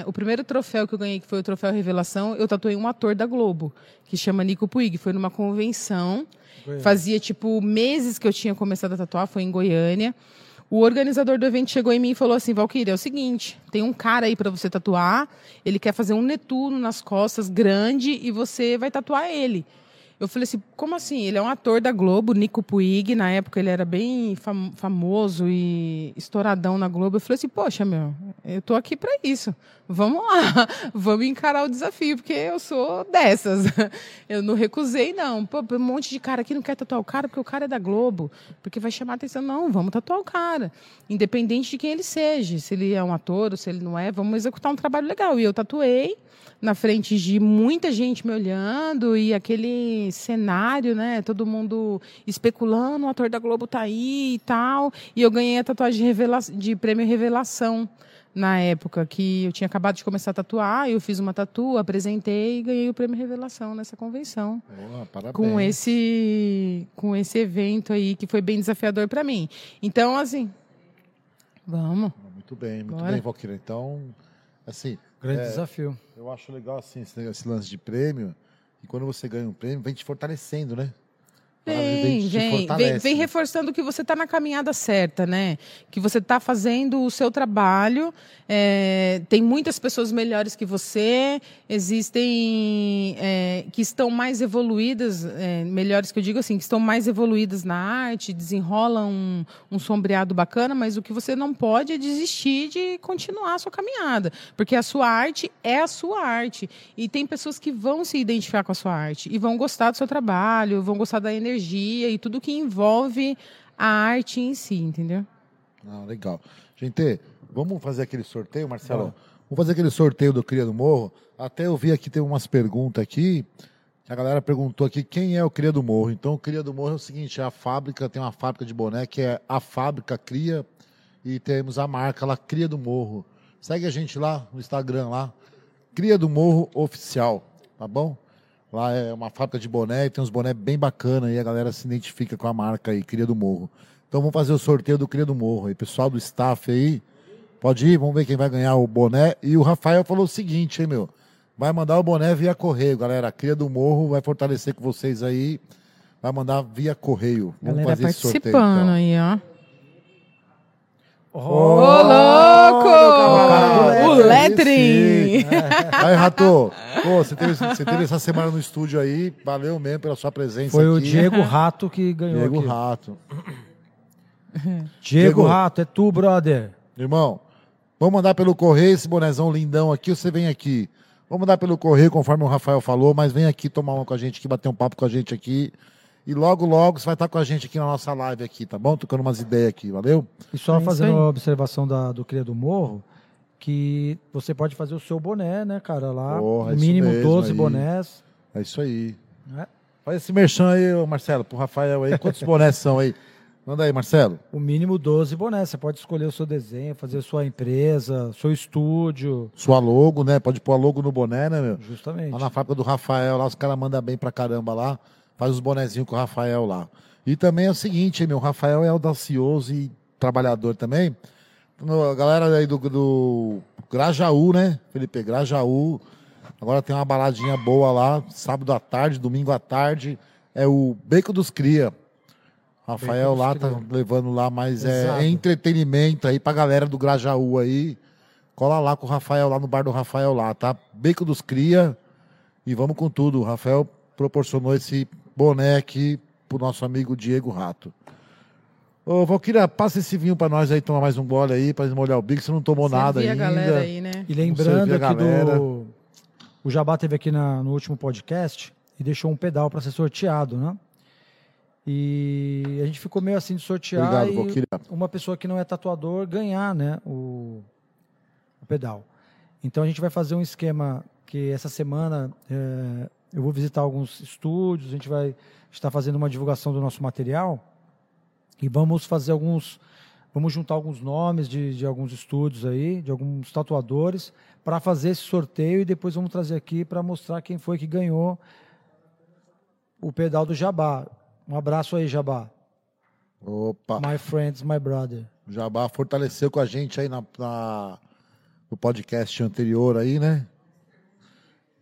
S3: o primeiro troféu que eu ganhei, que foi o troféu Revelação, eu tatuei um ator da Globo, que chama Nico Puig. Foi numa convenção. Goiânia. Fazia, tipo, meses que eu tinha começado a tatuar, foi em Goiânia. O organizador do evento chegou em mim e falou assim: Valkyrie, é o seguinte, tem um cara aí para você tatuar, ele quer fazer um Netuno nas costas grande e você vai tatuar ele. Eu falei assim, como assim? Ele é um ator da Globo, Nico Puig, na época ele era bem fam famoso e estouradão na Globo. Eu falei assim, poxa, meu, eu tô aqui para isso. Vamos lá, vamos encarar o desafio, porque eu sou dessas. Eu não recusei, não. Pô, um monte de cara aqui não quer tatuar o cara porque o cara é da Globo, porque vai chamar atenção. Não, vamos tatuar o cara. Independente de quem ele seja, se ele é um ator ou se ele não é, vamos executar um trabalho legal. E eu tatuei na frente de muita gente me olhando e aquele cenário, né? Todo mundo especulando, o ator da Globo tá aí e tal. E eu ganhei a tatuagem de, revela de prêmio Revelação na época que eu tinha acabado de começar a tatuar, eu fiz uma tatu, apresentei e ganhei o prêmio Revelação nessa convenção.
S1: Boa, parabéns.
S3: Com esse com esse evento aí que foi bem desafiador para mim. Então, assim, vamos.
S1: Muito bem, muito Bora. bem, Valquíria. Então, assim,
S2: Grande é, desafio.
S1: Eu acho legal assim esse, esse, lance de prêmio. E quando você ganha um prêmio, vem te fortalecendo, né?
S3: Vem, vem, vem, vem, reforçando que você está na caminhada certa, né? Que você está fazendo o seu trabalho. É, tem muitas pessoas melhores que você, existem é, que estão mais evoluídas, é, melhores que eu digo assim, que estão mais evoluídas na arte, desenrolam um, um sombreado bacana, mas o que você não pode é desistir de continuar a sua caminhada, porque a sua arte é a sua arte. E tem pessoas que vão se identificar com a sua arte e vão gostar do seu trabalho, vão gostar da energia energia e tudo que envolve a arte em si, entendeu?
S1: Ah, legal. Gente, vamos fazer aquele sorteio, Marcelo? Vamos fazer aquele sorteio do Cria do Morro. Até eu vi aqui, tem umas perguntas aqui. A galera perguntou aqui quem é o Cria do Morro. Então, o Cria do Morro é o seguinte: é a fábrica, tem uma fábrica de boné que é a Fábrica Cria. E temos a marca lá, Cria do Morro. Segue a gente lá no Instagram lá. Cria do Morro Oficial, tá bom? Lá é uma fábrica de boné e tem uns boné bem bacana e a galera se identifica com a marca aí, Cria do Morro. Então vamos fazer o sorteio do Cria do Morro. E pessoal do staff aí, pode ir, vamos ver quem vai ganhar o boné. E o Rafael falou o seguinte, hein, meu? Vai mandar o boné via correio, galera. A Cria do Morro vai fortalecer com vocês aí. Vai mandar via correio.
S3: Vamos galera fazer esse sorteio. Participando então. aí, ó. Ô, oh, louco! Oh, o Letrin!
S1: Aí, Rato, você, teve, você teve essa semana no estúdio aí, valeu mesmo pela sua presença
S2: Foi
S1: aqui.
S2: o Diego Rato que ganhou
S1: Diego
S2: aqui.
S1: Rato.
S2: Diego, Diego Rato, é tu, brother.
S1: Irmão, vamos mandar pelo correio esse bonezão lindão aqui, você vem aqui. Vamos mandar pelo correio, conforme o Rafael falou, mas vem aqui tomar uma com a gente aqui, bater um papo com a gente aqui. E logo, logo você vai estar com a gente aqui na nossa live aqui, tá bom? Tocando umas ideias aqui, valeu?
S2: E só é fazendo uma observação da, do Cria do Morro, que você pode fazer o seu boné, né, cara? Lá, Porra, no mínimo mesmo, 12 aí. bonés.
S1: É isso aí. É. Faz esse merchan aí, Marcelo, pro Rafael aí. Quantos bonés são aí? Manda aí, Marcelo.
S2: O mínimo 12 bonés. Você pode escolher o seu desenho, fazer sua empresa, seu estúdio.
S1: Sua logo, né? Pode pôr a logo no boné, né, meu?
S2: Justamente.
S1: Lá na fábrica do Rafael, lá os caras mandam bem pra caramba lá faz os bonezinhos com o Rafael lá. E também é o seguinte, meu, o Rafael é audacioso e trabalhador também. A galera aí do, do Grajaú, né? Felipe, Grajaú. Agora tem uma baladinha boa lá, sábado à tarde, domingo à tarde. É o Beco dos Cria. Rafael lá tá levando lá, mas é, é, entretenimento aí pra galera do Grajaú aí. Cola lá com o Rafael lá no bar do Rafael lá, tá? Beco dos Cria. E vamos com tudo. O Rafael proporcionou esse boné aqui pro nosso amigo Diego Rato. Ô, Valquíria, passa esse vinho para nós aí, tomar mais um gole aí, para molhar o bico, você não tomou Servir nada ainda. a galera aí,
S2: né? E lembrando que do... o Jabá teve aqui na, no último podcast e deixou um pedal para ser sorteado, né? E a gente ficou meio assim de sortear Obrigado, e uma pessoa que não é tatuador ganhar, né, o, o pedal. Então a gente vai fazer um esquema que essa semana é, eu vou visitar alguns estúdios, a gente vai estar fazendo uma divulgação do nosso material e vamos fazer alguns, vamos juntar alguns nomes de, de alguns estúdios aí, de alguns tatuadores, para fazer esse sorteio e depois vamos trazer aqui para mostrar quem foi que ganhou o pedal do Jabá. Um abraço aí, Jabá.
S1: Opa.
S2: My friends, my brother.
S1: O Jabá fortaleceu com a gente aí na, na no podcast anterior aí, né?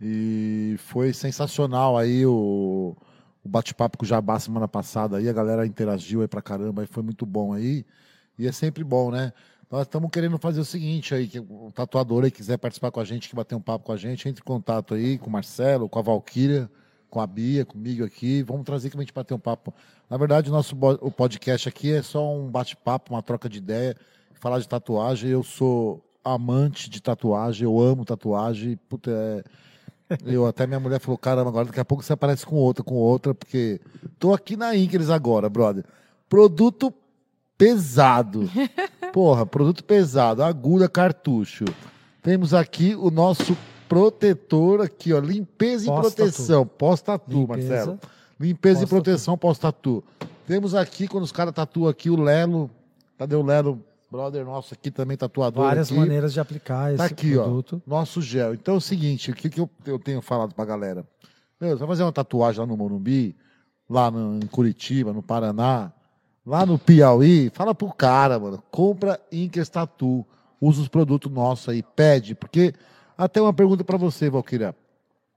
S1: E foi sensacional aí o, o bate-papo com o Jabá semana passada aí, a galera interagiu aí pra caramba, aí foi muito bom aí. E é sempre bom, né? Nós estamos querendo fazer o seguinte aí, que o tatuador aí quiser participar com a gente, que bater um papo com a gente, entre em contato aí com o Marcelo, com a Valquíria, com a Bia, comigo aqui. Vamos trazer que a gente bater um papo. Na verdade, o nosso o podcast aqui é só um bate-papo, uma troca de ideia, falar de tatuagem. Eu sou amante de tatuagem, eu amo tatuagem. Puta, é eu até minha mulher falou, caramba, agora daqui a pouco você aparece com outra, com outra, porque tô aqui na Inkeles agora, brother. Produto pesado. Porra, produto pesado, agulha, cartucho. Temos aqui o nosso protetor aqui, ó, limpeza e proteção, pós-tatu, Marcelo. Limpeza e proteção pós-tatu. Temos aqui, quando os caras tatuam aqui, o Lelo. Cadê o Lelo? Brother nosso aqui também, tatuador.
S2: Várias
S1: aqui.
S2: maneiras de aplicar tá esse aqui, produto.
S1: Ó, nosso gel. Então é o seguinte, o que, que eu, eu tenho falado pra galera? Meu, você vai fazer uma tatuagem lá no Morumbi, lá no, em Curitiba, no Paraná, lá no Piauí, fala pro cara, mano, compra Inkers Tatu, usa os produtos nossos aí, pede, porque até uma pergunta para você, Valquíria.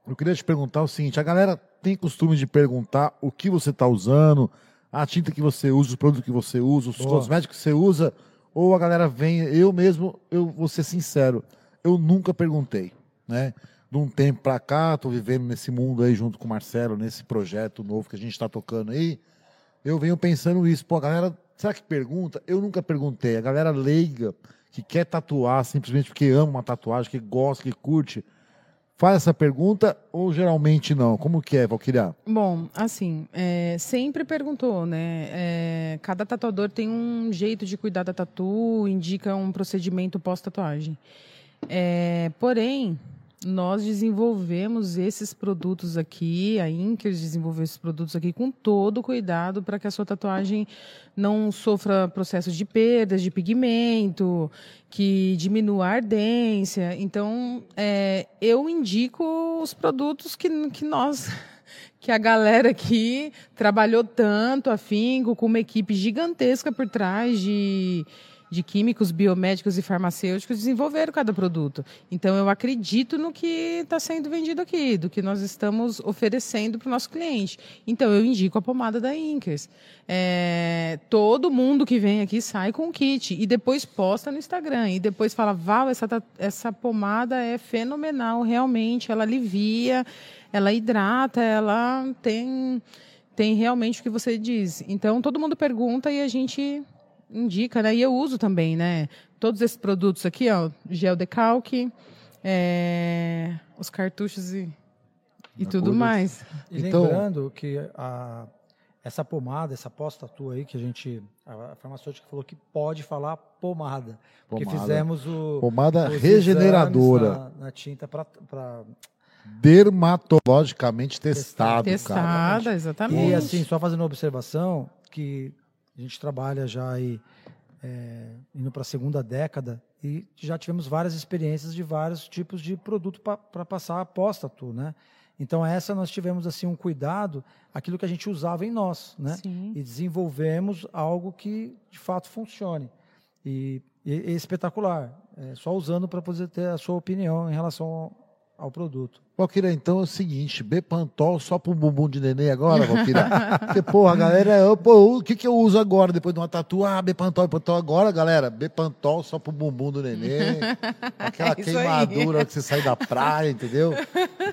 S1: eu queria te perguntar o seguinte: a galera tem costume de perguntar o que você está usando, a tinta que você usa, os produtos que você usa, os Boa. cosméticos que você usa, ou a galera vem. Eu mesmo, eu vou ser sincero, eu nunca perguntei, né? De um tempo para cá, estou vivendo nesse mundo aí junto com o Marcelo, nesse projeto novo que a gente está tocando aí. Eu venho pensando isso, pô, a galera, será que pergunta? Eu nunca perguntei. A galera leiga, que quer tatuar simplesmente porque ama uma tatuagem, que gosta, que curte, faz essa pergunta ou geralmente não? Como que é, Valquíria?
S3: Bom, assim, é, sempre perguntou, né? É, cada tatuador tem um jeito de cuidar da tatu, indica um procedimento pós-tatuagem. É, porém, nós desenvolvemos esses produtos aqui, a Inkers desenvolveu esses produtos aqui com todo cuidado para que a sua tatuagem não sofra processos de perdas de pigmento, que diminua a ardência. Então, é, eu indico os produtos que, que nós que a galera aqui trabalhou tanto afinco, com uma equipe gigantesca por trás de de químicos, biomédicos e farmacêuticos desenvolveram cada produto. Então, eu acredito no que está sendo vendido aqui, do que nós estamos oferecendo para o nosso cliente. Então, eu indico a pomada da Inkers. É, todo mundo que vem aqui sai com o kit e depois posta no Instagram. E depois fala, Val, essa, essa pomada é fenomenal, realmente, ela alivia, ela hidrata, ela tem, tem realmente o que você diz. Então, todo mundo pergunta e a gente indica, né? E eu uso também, né? Todos esses produtos aqui, ó, gel decalque, é, os cartuchos e, e tudo mais.
S2: E então, lembrando que a, essa pomada, essa pós-tatu aí que a gente, a farmacêutica falou que pode falar pomada, porque pomada. fizemos o
S1: pomada regeneradora
S2: na, na tinta para
S1: dermatologicamente testado,
S3: testada,
S1: cara.
S3: exatamente.
S2: E assim, só fazendo uma observação que a gente trabalha já aí, é, indo para a segunda década e já tivemos várias experiências de vários tipos de produto para passar após tatu, né? Então essa nós tivemos assim um cuidado, aquilo que a gente usava em nós, né? Sim. E desenvolvemos algo que de fato funcione. E, e, e é espetacular, é, só usando para poder ter a sua opinião em relação ao produto.
S1: Valquíria, então é o seguinte, Bepantol só pro bumbum de neném agora, Valquíria? Porque, porra, a galera, o que que eu uso agora depois de uma tatu? Ah, Bepantol, Bepantol agora, galera, Bepantol só pro bumbum do neném. Aquela é queimadura que você sai da praia, entendeu?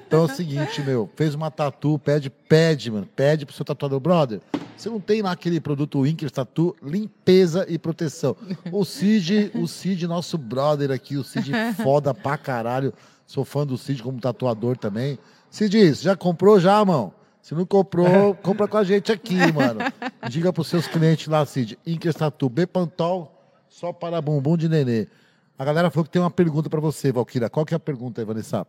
S1: Então é o seguinte, meu, fez uma tatu, pede, pede, mano, pede pro seu tatuador, brother, você não tem lá aquele produto Winkers Tatu, limpeza e proteção. O Cid, o Cid, nosso brother aqui, o Cid foda pra caralho, Sou fã do Cid como tatuador também. Cid, já comprou já, mão? Se não comprou, compra com a gente aqui, mano. Diga para os seus clientes lá, Cid. Inkers Tatu, Bepantol, só para bumbum de nenê. A galera falou que tem uma pergunta para você, Valquíria. Qual que é a pergunta aí, Vanessa?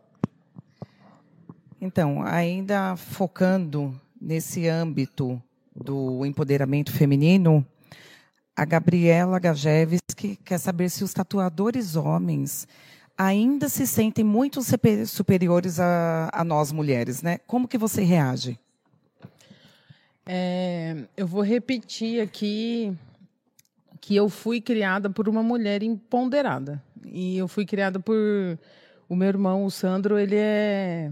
S4: Então, ainda focando nesse âmbito do empoderamento feminino, a Gabriela Gajeves que quer saber se os tatuadores homens ainda se sentem muito superiores a, a nós mulheres, né? Como que você reage?
S3: É, eu vou repetir aqui que eu fui criada por uma mulher empoderada e eu fui criada por o meu irmão, o Sandro. Ele é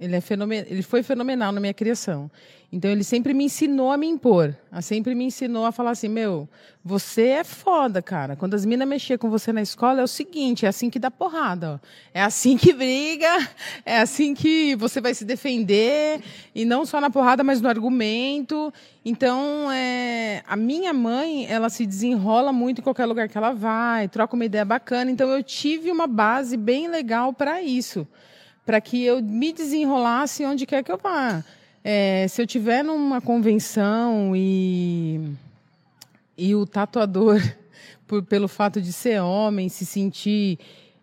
S3: ele é fenomen... ele foi fenomenal na minha criação. Então ele sempre me ensinou a me impor, a sempre me ensinou a falar assim, meu, você é foda, cara. Quando as minas mexer com você na escola é o seguinte, é assim que dá porrada, ó. é assim que briga, é assim que você vai se defender e não só na porrada, mas no argumento. Então é... a minha mãe, ela se desenrola muito em qualquer lugar que ela vai, troca uma ideia bacana. Então eu tive uma base bem legal para isso para que eu me desenrolasse onde quer que eu vá. É, se eu tiver numa convenção e, e o tatuador, por, pelo fato de ser homem, se sentir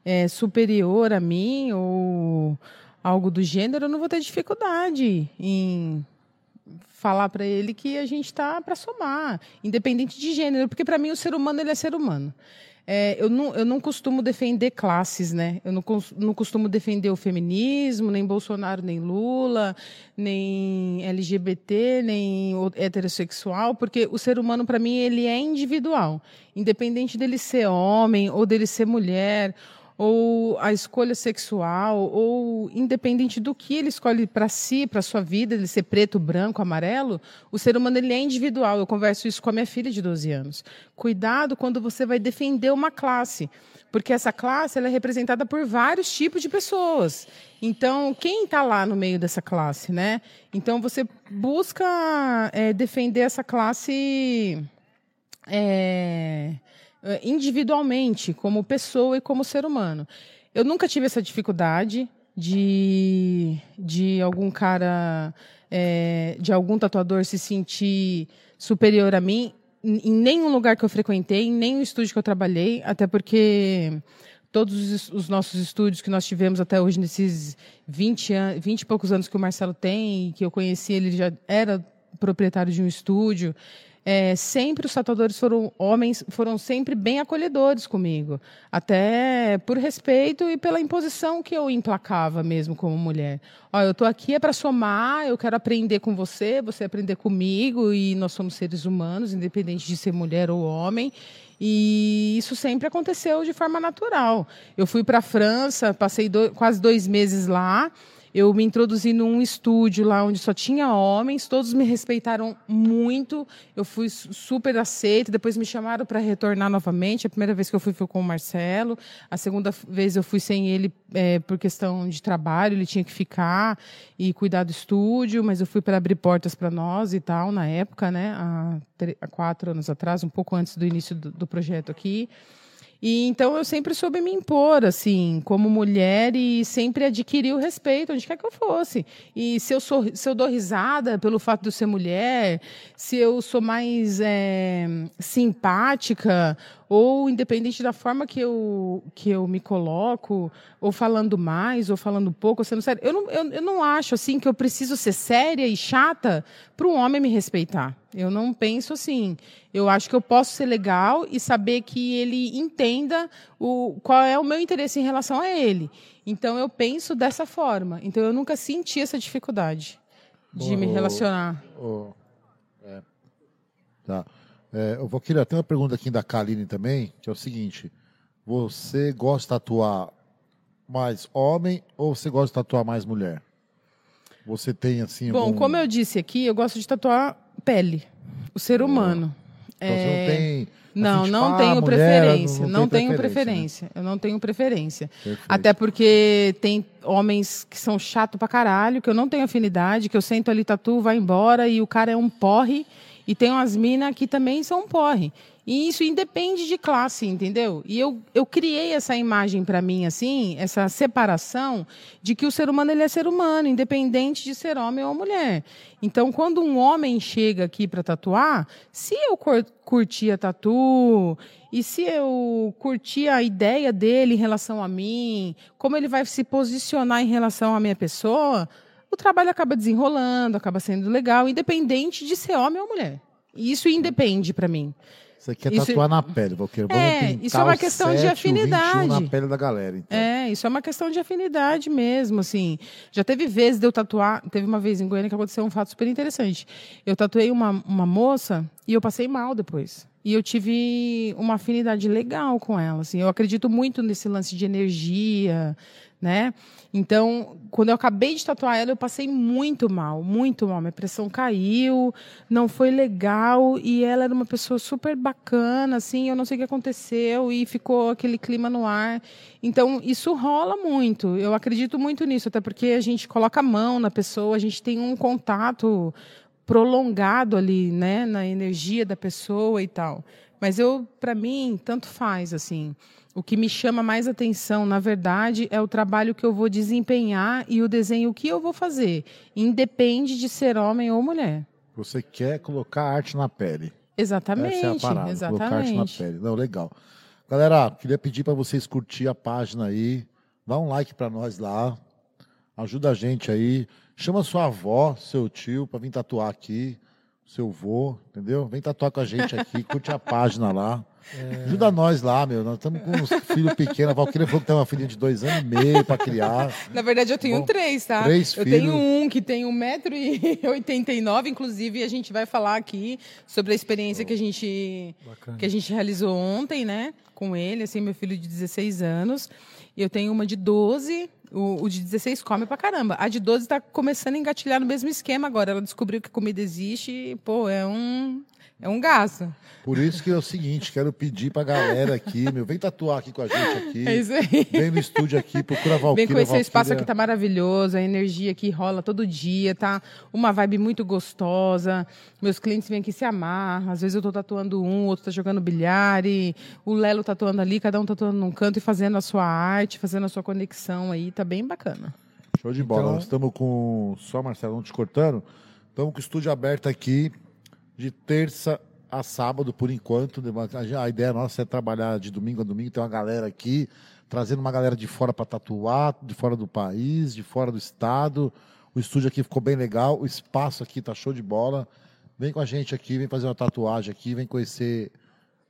S3: é, superior a mim ou algo do gênero, eu não vou ter dificuldade em falar para ele que a gente está para somar, independente de gênero, porque para mim o ser humano ele é ser humano. É, eu, não, eu não costumo defender classes, né? Eu não, não costumo defender o feminismo, nem Bolsonaro, nem Lula, nem LGBT, nem heterossexual, porque o ser humano, para mim, ele é individual. Independente dele ser homem ou dele ser mulher, ou a escolha sexual, ou independente do que ele escolhe para si, para sua vida, ele ser preto, branco, amarelo, o ser humano ele é individual. Eu converso isso com a minha filha de 12 anos. Cuidado quando você vai defender uma classe, porque essa classe ela é representada por vários tipos de pessoas. Então, quem está lá no meio dessa classe, né? Então, você busca é, defender essa classe é, individualmente, como pessoa e como ser humano. Eu nunca tive essa dificuldade de, de algum cara, é, de algum tatuador se sentir superior a mim em nenhum lugar que eu frequentei, em nenhum estúdio que eu trabalhei, até porque todos os, nossos estúdios que nós tivemos até hoje, nesses 20, an 20 e poucos anos que o Marcelo tem, que eu conheci, ele já era proprietário de um estúdio. É, sempre os tatuadores foram homens, foram sempre bem acolhedores comigo, até por respeito e pela imposição que eu emplacava mesmo como mulher. Ó, eu estou aqui é para somar, eu quero aprender com você, você aprender comigo e nós somos seres humanos, independente de ser mulher ou homem. E isso sempre aconteceu de forma natural. Eu fui para a França, passei do, quase dois meses lá. Eu me introduzi num estúdio lá onde só tinha homens, todos me respeitaram muito, eu fui super aceita. Depois me chamaram para retornar novamente. A primeira vez que eu fui foi com o Marcelo, a segunda vez eu fui sem ele é, por questão de trabalho, ele tinha que ficar e cuidar do estúdio, mas eu fui para abrir portas para nós e tal, na época, né, há, há, quatro anos atrás, um pouco antes do início do, do projeto aqui. E então eu sempre soube me impor, assim, como mulher e sempre adquiri o respeito onde quer que eu fosse. E se eu, sou, se eu dou risada pelo fato de eu ser mulher, se eu sou mais é, simpática ou independente da forma que eu, que eu me coloco, ou falando mais, ou falando pouco, ou sendo sério, eu não, eu, eu não acho assim que eu preciso ser séria e chata para um homem me respeitar. Eu não penso assim. Eu acho que eu posso ser legal e saber que ele entenda o, qual é o meu interesse em relação a ele. Então eu penso dessa forma. Então eu nunca senti essa dificuldade de me relacionar.
S1: É. Tá. É, eu vou querer ter uma pergunta aqui da Kaline também, que é o seguinte: você gosta de tatuar mais homem ou você gosta de tatuar mais mulher? Você tem assim.
S3: Bom, algum... como eu disse aqui, eu gosto de tatuar pele, o ser humano.
S1: Então é... você não tem.
S3: Não, assim, não tenho mulher, preferência. Não, não, não tenho preferência. preferência. Né? Eu não tenho preferência. Perfeito. Até porque tem homens que são chato pra caralho, que eu não tenho afinidade, que eu sento ali, tatu, vai embora e o cara é um porre e tem umas minas que também são porre. E isso independe de classe, entendeu? E eu, eu criei essa imagem para mim, assim, essa separação de que o ser humano ele é ser humano, independente de ser homem ou mulher. Então, quando um homem chega aqui para tatuar, se eu curtir a tatu, e se eu curtir a ideia dele em relação a mim, como ele vai se posicionar em relação à minha pessoa, o trabalho acaba desenrolando, acaba sendo legal, independente de ser homem ou mulher. Isso independe para mim.
S1: Você quer isso... tatuar na pele, Valqueira.
S3: É, isso é uma questão 7, de afinidade.
S1: na pele da galera. Então.
S3: É, isso é uma questão de afinidade mesmo, assim. Já teve vezes de eu tatuar, teve uma vez em Goiânia que aconteceu um fato super interessante. Eu tatuei uma, uma moça e eu passei mal depois. E eu tive uma afinidade legal com ela, assim. Eu acredito muito nesse lance de energia, né? Então, quando eu acabei de tatuar ela, eu passei muito mal, muito mal. Minha pressão caiu, não foi legal e ela era uma pessoa super bacana, assim. Eu não sei o que aconteceu e ficou aquele clima no ar. Então, isso rola muito. Eu acredito muito nisso, até porque a gente coloca a mão na pessoa, a gente tem um contato prolongado ali, né, na energia da pessoa e tal. Mas eu, para mim, tanto faz assim. O que me chama mais atenção, na verdade, é o trabalho que eu vou desempenhar e o desenho que eu vou fazer. Independe de ser homem ou mulher.
S1: Você quer colocar arte na pele.
S3: Exatamente. Essa é a parada, exatamente.
S1: colocar arte na pele. Não, legal. Galera, queria pedir para vocês curtir a página aí. Dá um like para nós lá. Ajuda a gente aí. Chama sua avó, seu tio, para vir tatuar aqui. Seu vô, entendeu? Vem tatuar com a gente aqui. curte a página lá. É... Ajuda nós lá, meu. Nós estamos com uns filhos pequenos. A Valquíria falou que tem uma filhinha de dois anos e meio para criar.
S3: Na verdade, eu tenho Bom, três, tá?
S1: Três
S3: eu
S1: filhos.
S3: tenho um que tem 1,89m, inclusive a gente vai falar aqui sobre a experiência que a gente que a gente realizou ontem, né? Com ele, assim, meu filho de 16 anos. Eu tenho uma de 12, o, o, de 16 come pra caramba. A de 12 está começando a engatilhar no mesmo esquema agora. Ela descobriu que comida existe e, pô, é um, é um gasto.
S1: Por isso que é o seguinte, quero pedir pra galera aqui, meu, vem tatuar aqui com a gente aqui.
S3: É isso aí.
S1: Vem no estúdio aqui, procura a Valkyria.
S3: Vem conhecer o espaço aqui, tá maravilhoso, a energia aqui rola todo dia, tá uma vibe muito gostosa. Meus clientes vêm aqui se amarram, às vezes eu tô tatuando um, outro tá jogando bilhar, e o Lelo tatuando ali, cada um tatuando num canto e fazendo a sua arte, fazendo a sua conexão aí, tá bem bacana.
S1: Show de bola. Então... Nós estamos com, só Marcelo, não te cortando, estamos com o estúdio aberto aqui, de terça a sábado, por enquanto. A ideia nossa é trabalhar de domingo a domingo, tem uma galera aqui, trazendo uma galera de fora para tatuar, de fora do país, de fora do estado. O estúdio aqui ficou bem legal, o espaço aqui tá show de bola. Vem com a gente aqui, vem fazer uma tatuagem aqui, vem conhecer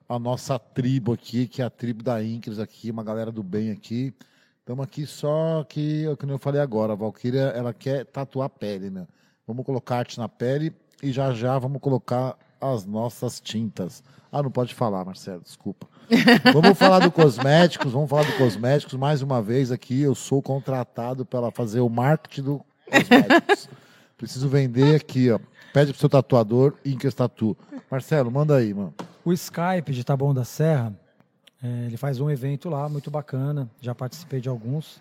S1: a nossa tribo aqui, que é a tribo da Incres aqui, uma galera do bem aqui. Estamos aqui só que, como eu falei agora, a Valkyria, ela quer tatuar pele, né? Vamos colocar arte na pele e já já vamos colocar as nossas tintas. Ah, não pode falar, Marcelo, desculpa. vamos falar do cosméticos, vamos falar do cosméticos. Mais uma vez aqui, eu sou contratado para fazer o marketing do cosméticos. Preciso vender aqui, ó. Pede pro seu tatuador, Incas Tatu. Marcelo, manda aí, mano.
S2: O Skype de Taboão da Serra, é, ele faz um evento lá, muito bacana. Já participei de alguns.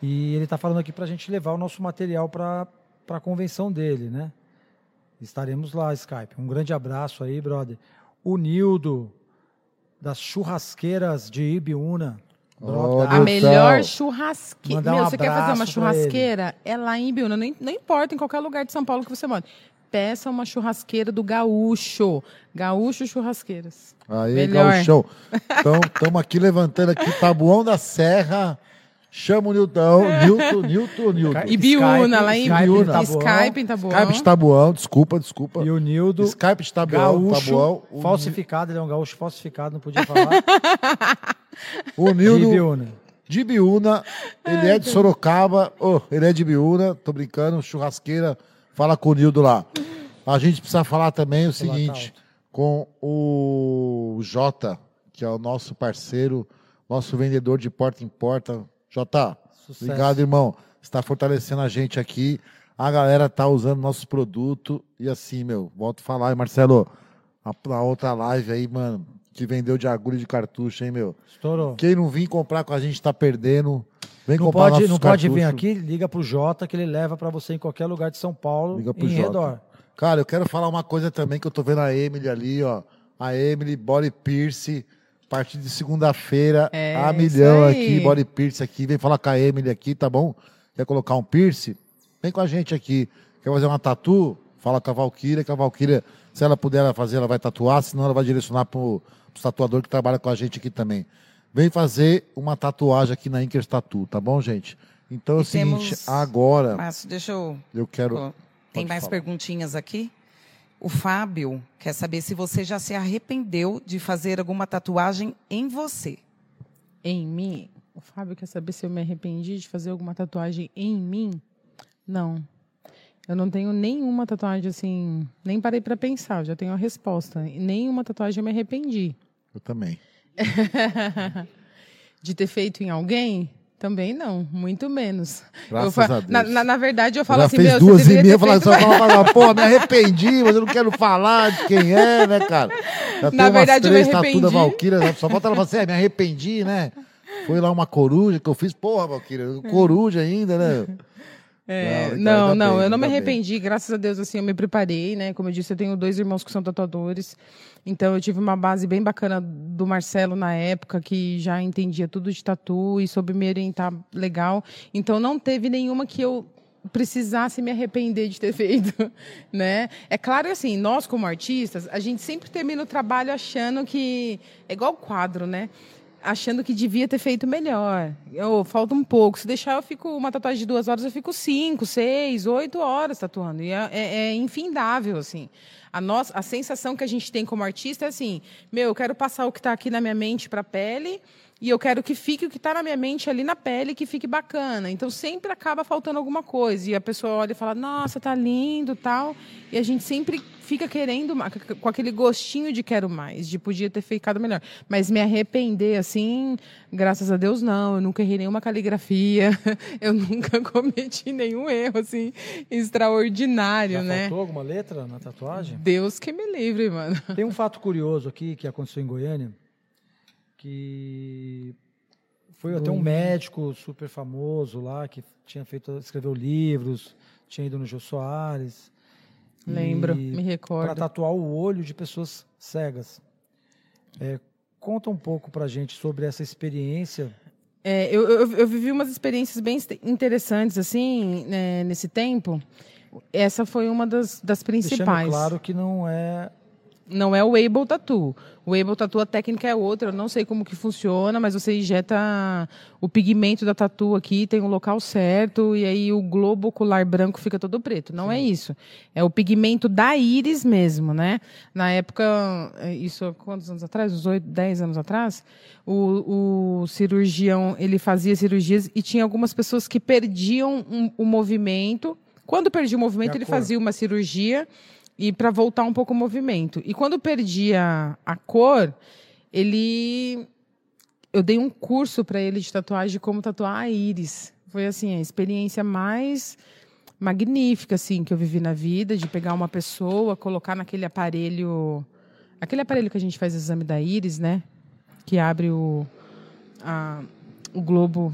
S2: E ele está falando aqui para a gente levar o nosso material para a convenção dele, né? Estaremos lá, Skype. Um grande abraço aí, brother. O Nildo, das churrasqueiras de Ibiúna.
S3: Oh, a melhor churrasqueira. Meu, um você quer fazer uma churrasqueira? É lá em Ibiúna. Não, não importa, em qualquer lugar de São Paulo que você mora. Peça uma churrasqueira do Gaúcho. Gaúcho Churrasqueiras.
S1: Aí, melhor. Gaúcho. Então, estamos aqui levantando aqui Tabuão da Serra. Chama o Nilton, Nilton, Nilton, Nilton.
S3: Ibiúna, lá em Ibiúna. Skype em Tabuão.
S1: Skype de Tabuão, desculpa, desculpa.
S2: E o Nildo.
S1: Skype de Tabuão,
S2: gaúcho,
S1: Tabuão.
S2: Falsificado, ele é um gaúcho falsificado, não podia falar.
S1: o Nildo. De Ibiúna. De Ibiúna, ele é de Sorocaba, oh, ele é de Ibiúna, tô brincando, churrasqueira, fala com o Nildo lá. A gente precisa falar também o seguinte, com o Jota, que é o nosso parceiro, nosso vendedor de porta em porta, Jota, Sucesso. obrigado, irmão. Está fortalecendo a gente aqui. A galera tá usando nossos produtos. E assim, meu, volto a falar, Marcelo, a, a outra live aí, mano, que vendeu de agulha de cartucho, hein, meu?
S2: Estourou.
S1: Quem não vir comprar com a gente tá perdendo. Vem
S2: não
S1: comprar
S2: pode, Não
S1: pode
S2: vir aqui, liga pro Jota que ele leva para você em qualquer lugar de São Paulo, liga pro em Jota. redor.
S1: Cara, eu quero falar uma coisa também que eu tô vendo a Emily ali, ó. A Emily Body Pierce a partir de segunda-feira, é, a milhão aqui, body pierce aqui. Vem falar com a Emily aqui, tá bom? Quer colocar um pierce? Vem com a gente aqui. Quer fazer uma tatu? Fala com a Valkyria, que a Valkyria, se ela puder fazer, ela vai tatuar, senão ela vai direcionar para o tatuador que trabalha com a gente aqui também. Vem fazer uma tatuagem aqui na Inkers Tatu, tá bom, gente? Então é o seguinte, agora.
S4: Mas deixa eu.
S1: Eu quero.
S4: Tem mais falar. perguntinhas aqui? O Fábio quer saber se você já se arrependeu de fazer alguma tatuagem em você.
S3: Em mim? O Fábio quer saber se eu me arrependi de fazer alguma tatuagem em mim? Não. Eu não tenho nenhuma tatuagem assim, nem parei para pensar, já tenho a resposta. Nenhuma tatuagem eu me arrependi.
S1: Eu também.
S3: de ter feito em alguém? Também não, muito menos.
S1: Graças eu, a Deus.
S3: Na, na, na, verdade, eu falo
S1: já
S3: assim,
S1: fez meu, duas e meia, falar, só falar, pô, me arrependi, mas eu não quero falar de quem é, né, cara? Já
S3: na verdade, três eu me arrependi.
S1: da Valkyria, né? só falta ela falar assim, é, me arrependi, né? Foi lá uma coruja que eu fiz, porra, Valkyria, coruja ainda, né?
S3: É, não, não, não bem, eu não me arrependi, bem. graças a Deus, assim, eu me preparei, né? Como eu disse, eu tenho dois irmãos que são tatuadores, então eu tive uma base bem bacana do Marcelo na época, que já entendia tudo de tatu e soube me orientar legal. Então não teve nenhuma que eu precisasse me arrepender de ter feito, né? É claro assim, nós como artistas, a gente sempre termina o trabalho achando que é igual quadro, né? Achando que devia ter feito melhor. Eu, falta um pouco. Se deixar, eu fico uma tatuagem de duas horas, eu fico cinco, seis, oito horas tatuando. E é, é, é infindável, assim. A, nossa, a sensação que a gente tem como artista é assim: meu, eu quero passar o que está aqui na minha mente para a pele. E eu quero que fique o que está na minha mente ali na pele, que fique bacana. Então sempre acaba faltando alguma coisa. E a pessoa olha e fala, nossa, tá lindo tal. E a gente sempre fica querendo, com aquele gostinho de quero mais, de podia ter ficado melhor. Mas me arrepender, assim, graças a Deus, não. Eu nunca errei nenhuma caligrafia, eu nunca cometi nenhum erro, assim, extraordinário, Já né?
S2: Faltou alguma letra na tatuagem?
S3: Deus que me livre, mano.
S2: Tem um fato curioso aqui que aconteceu em Goiânia que foi até um médico super famoso lá que tinha feito escreveu livros, tinha ido no Jô Soares.
S3: Lembro, me recordo.
S2: Para tatuar o olho de pessoas cegas. É, conta um pouco para gente sobre essa experiência.
S3: É, eu, eu, eu, vivi umas experiências bem interessantes assim né, nesse tempo. Essa foi uma das, das principais. Deixando
S2: claro que não é
S3: não é o Able Tattoo. O Able Tattoo, a técnica é outra, eu não sei como que funciona, mas você injeta o pigmento da tatu aqui, tem o um local certo, e aí o globo ocular branco fica todo preto. Não é Sim. é isso. É o pigmento da íris mesmo, né? Na época, é, isso quantos anos atrás? Uns 8, 10 anos atrás, o, o cirurgião, ele fazia cirurgias e tinha algumas pessoas que perdiam um, o movimento. Quando perdia o movimento, ele fazia uma cirurgia e para voltar um pouco o movimento. E quando perdia a cor, ele eu dei um curso para ele de tatuagem de como tatuar a íris. Foi assim, a experiência mais magnífica assim que eu vivi na vida, de pegar uma pessoa, colocar naquele aparelho, aquele aparelho que a gente faz exame da íris, né? Que abre o a, o globo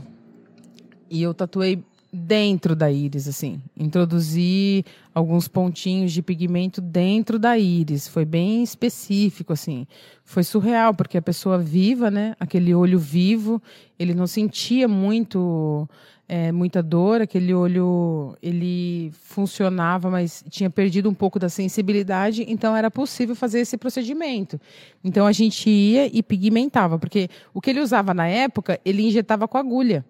S3: e eu tatuei dentro da íris, assim. Introduzi alguns pontinhos de pigmento dentro da íris. Foi bem específico, assim. Foi surreal, porque a pessoa viva, né? Aquele olho vivo, ele não sentia muito... É, muita dor, aquele olho ele funcionava, mas tinha perdido um pouco da sensibilidade, então era possível fazer esse procedimento. Então a gente ia e pigmentava, porque o que ele usava na época, ele injetava com agulha.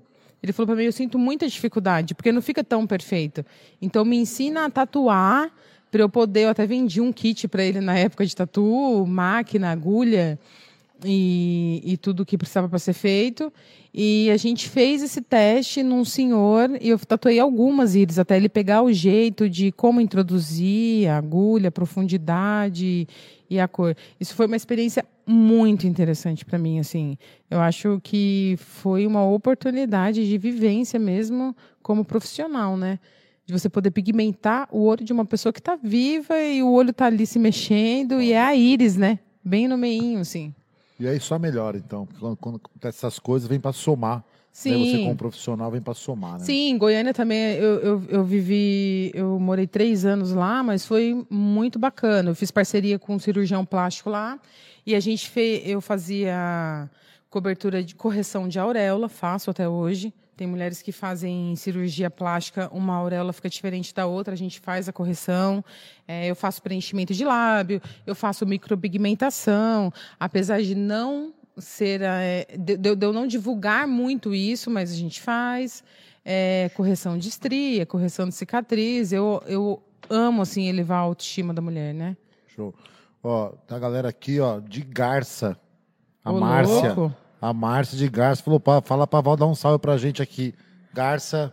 S3: Ele falou para mim: eu sinto muita dificuldade, porque não fica tão perfeito. Então, me ensina a tatuar para eu poder. Eu até vendi um kit para ele na época de tatu, máquina, agulha e, e tudo que precisava para ser feito. E a gente fez esse teste num senhor e eu tatuei algumas íris até ele pegar o jeito de como introduzir a agulha, a profundidade e a cor. Isso foi uma experiência muito interessante para mim, assim. Eu acho que foi uma oportunidade de vivência mesmo como profissional, né? De você poder pigmentar o olho de uma pessoa que está viva e o olho está ali se mexendo e é a íris, né? Bem no meinho, assim.
S1: E aí só melhora, então. Quando, quando essas coisas, vem para somar. Sim. Né? Você, como profissional, vem para somar, né?
S3: Sim, Goiânia também eu, eu, eu, vivi. Eu morei três anos lá, mas foi muito bacana. Eu fiz parceria com um cirurgião plástico lá e a gente fez. Eu fazia cobertura de correção de auréola, faço até hoje. Tem mulheres que fazem cirurgia plástica, uma auréola fica diferente da outra, a gente faz a correção. É, eu faço preenchimento de lábio, eu faço micropigmentação. Apesar de não ser. É, de, de, eu não divulgar muito isso, mas a gente faz. É, correção de estria, correção de cicatriz. Eu, eu amo, assim, elevar a autoestima da mulher, né?
S1: Show. Ó, tá a galera aqui, ó, de Garça. A Ô, Márcia. Louco. A Márcia de Garça falou, pra, fala pra Val dar um salve pra gente aqui. Garça.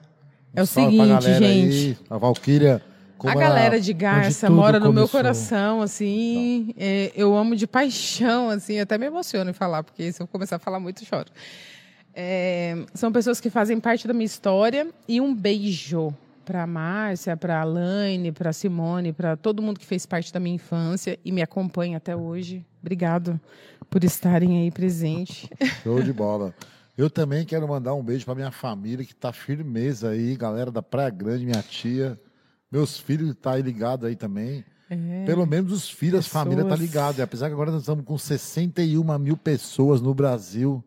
S3: Um é o seguinte, gente. Aí,
S1: a Valquíria.
S3: a galera de Garça mora no meu coração, assim. É, eu amo de paixão, assim. Até me emociono em falar, porque se eu começar a falar muito, choro. É, são pessoas que fazem parte da minha história. E um beijo para a Márcia, para a Alaine, para a Simone, para todo mundo que fez parte da minha infância e me acompanha até hoje. Obrigado por estarem aí presente.
S1: Show de bola. Eu também quero mandar um beijo para minha família que está firmeza aí, galera da Praia Grande, minha tia, meus filhos tá aí ligado aí também. É, Pelo menos os filhos, pessoas... a família tá ligado. Apesar que agora nós estamos com 61 mil pessoas no Brasil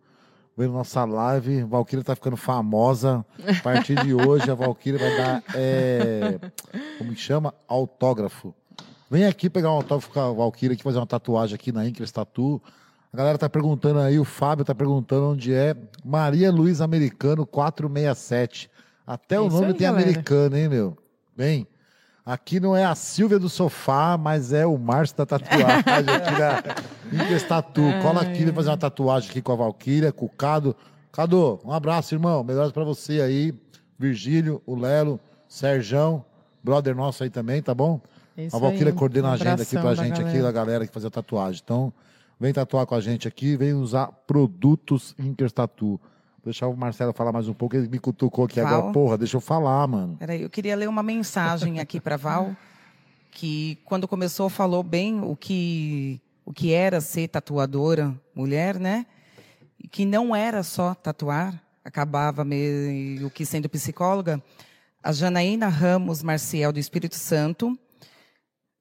S1: vendo nossa live. A Valkyria tá ficando famosa. A partir de hoje, a Valkyria vai dar. É, como chama? Autógrafo. Vem aqui pegar um autógrafo com a Valkyria aqui, fazer uma tatuagem aqui na Incres Tatu. A galera tá perguntando aí, o Fábio tá perguntando onde é. Maria Luiz Americano 467. Até o nome aí, tem galera. americano, hein, meu? Bem. Aqui não é a Silvia do sofá, mas é o Márcio da tatuagem aqui Incas Tatu. Cola aqui, vai fazer uma tatuagem aqui com a Valquíria, com o Cado. Cado, um abraço, irmão. Melhoras para você aí. Virgílio, o Lelo, Serjão, brother nosso aí também, tá bom? Isso a Valquíria coordena um a agenda aqui pra gente, galera. aqui, da galera que fazia tatuagem. Então, vem tatuar com a gente aqui, vem usar produtos Incas Tatu. Deixar o Marcelo falar mais um pouco, ele me cutucou aqui Val. agora. Porra, deixa eu falar, mano.
S4: Peraí, eu queria ler uma mensagem aqui para Val, que quando começou falou bem o que, o que era ser tatuadora mulher, né? E que não era só tatuar, acabava meio que sendo psicóloga. A Janaína Ramos Marcial, do Espírito Santo,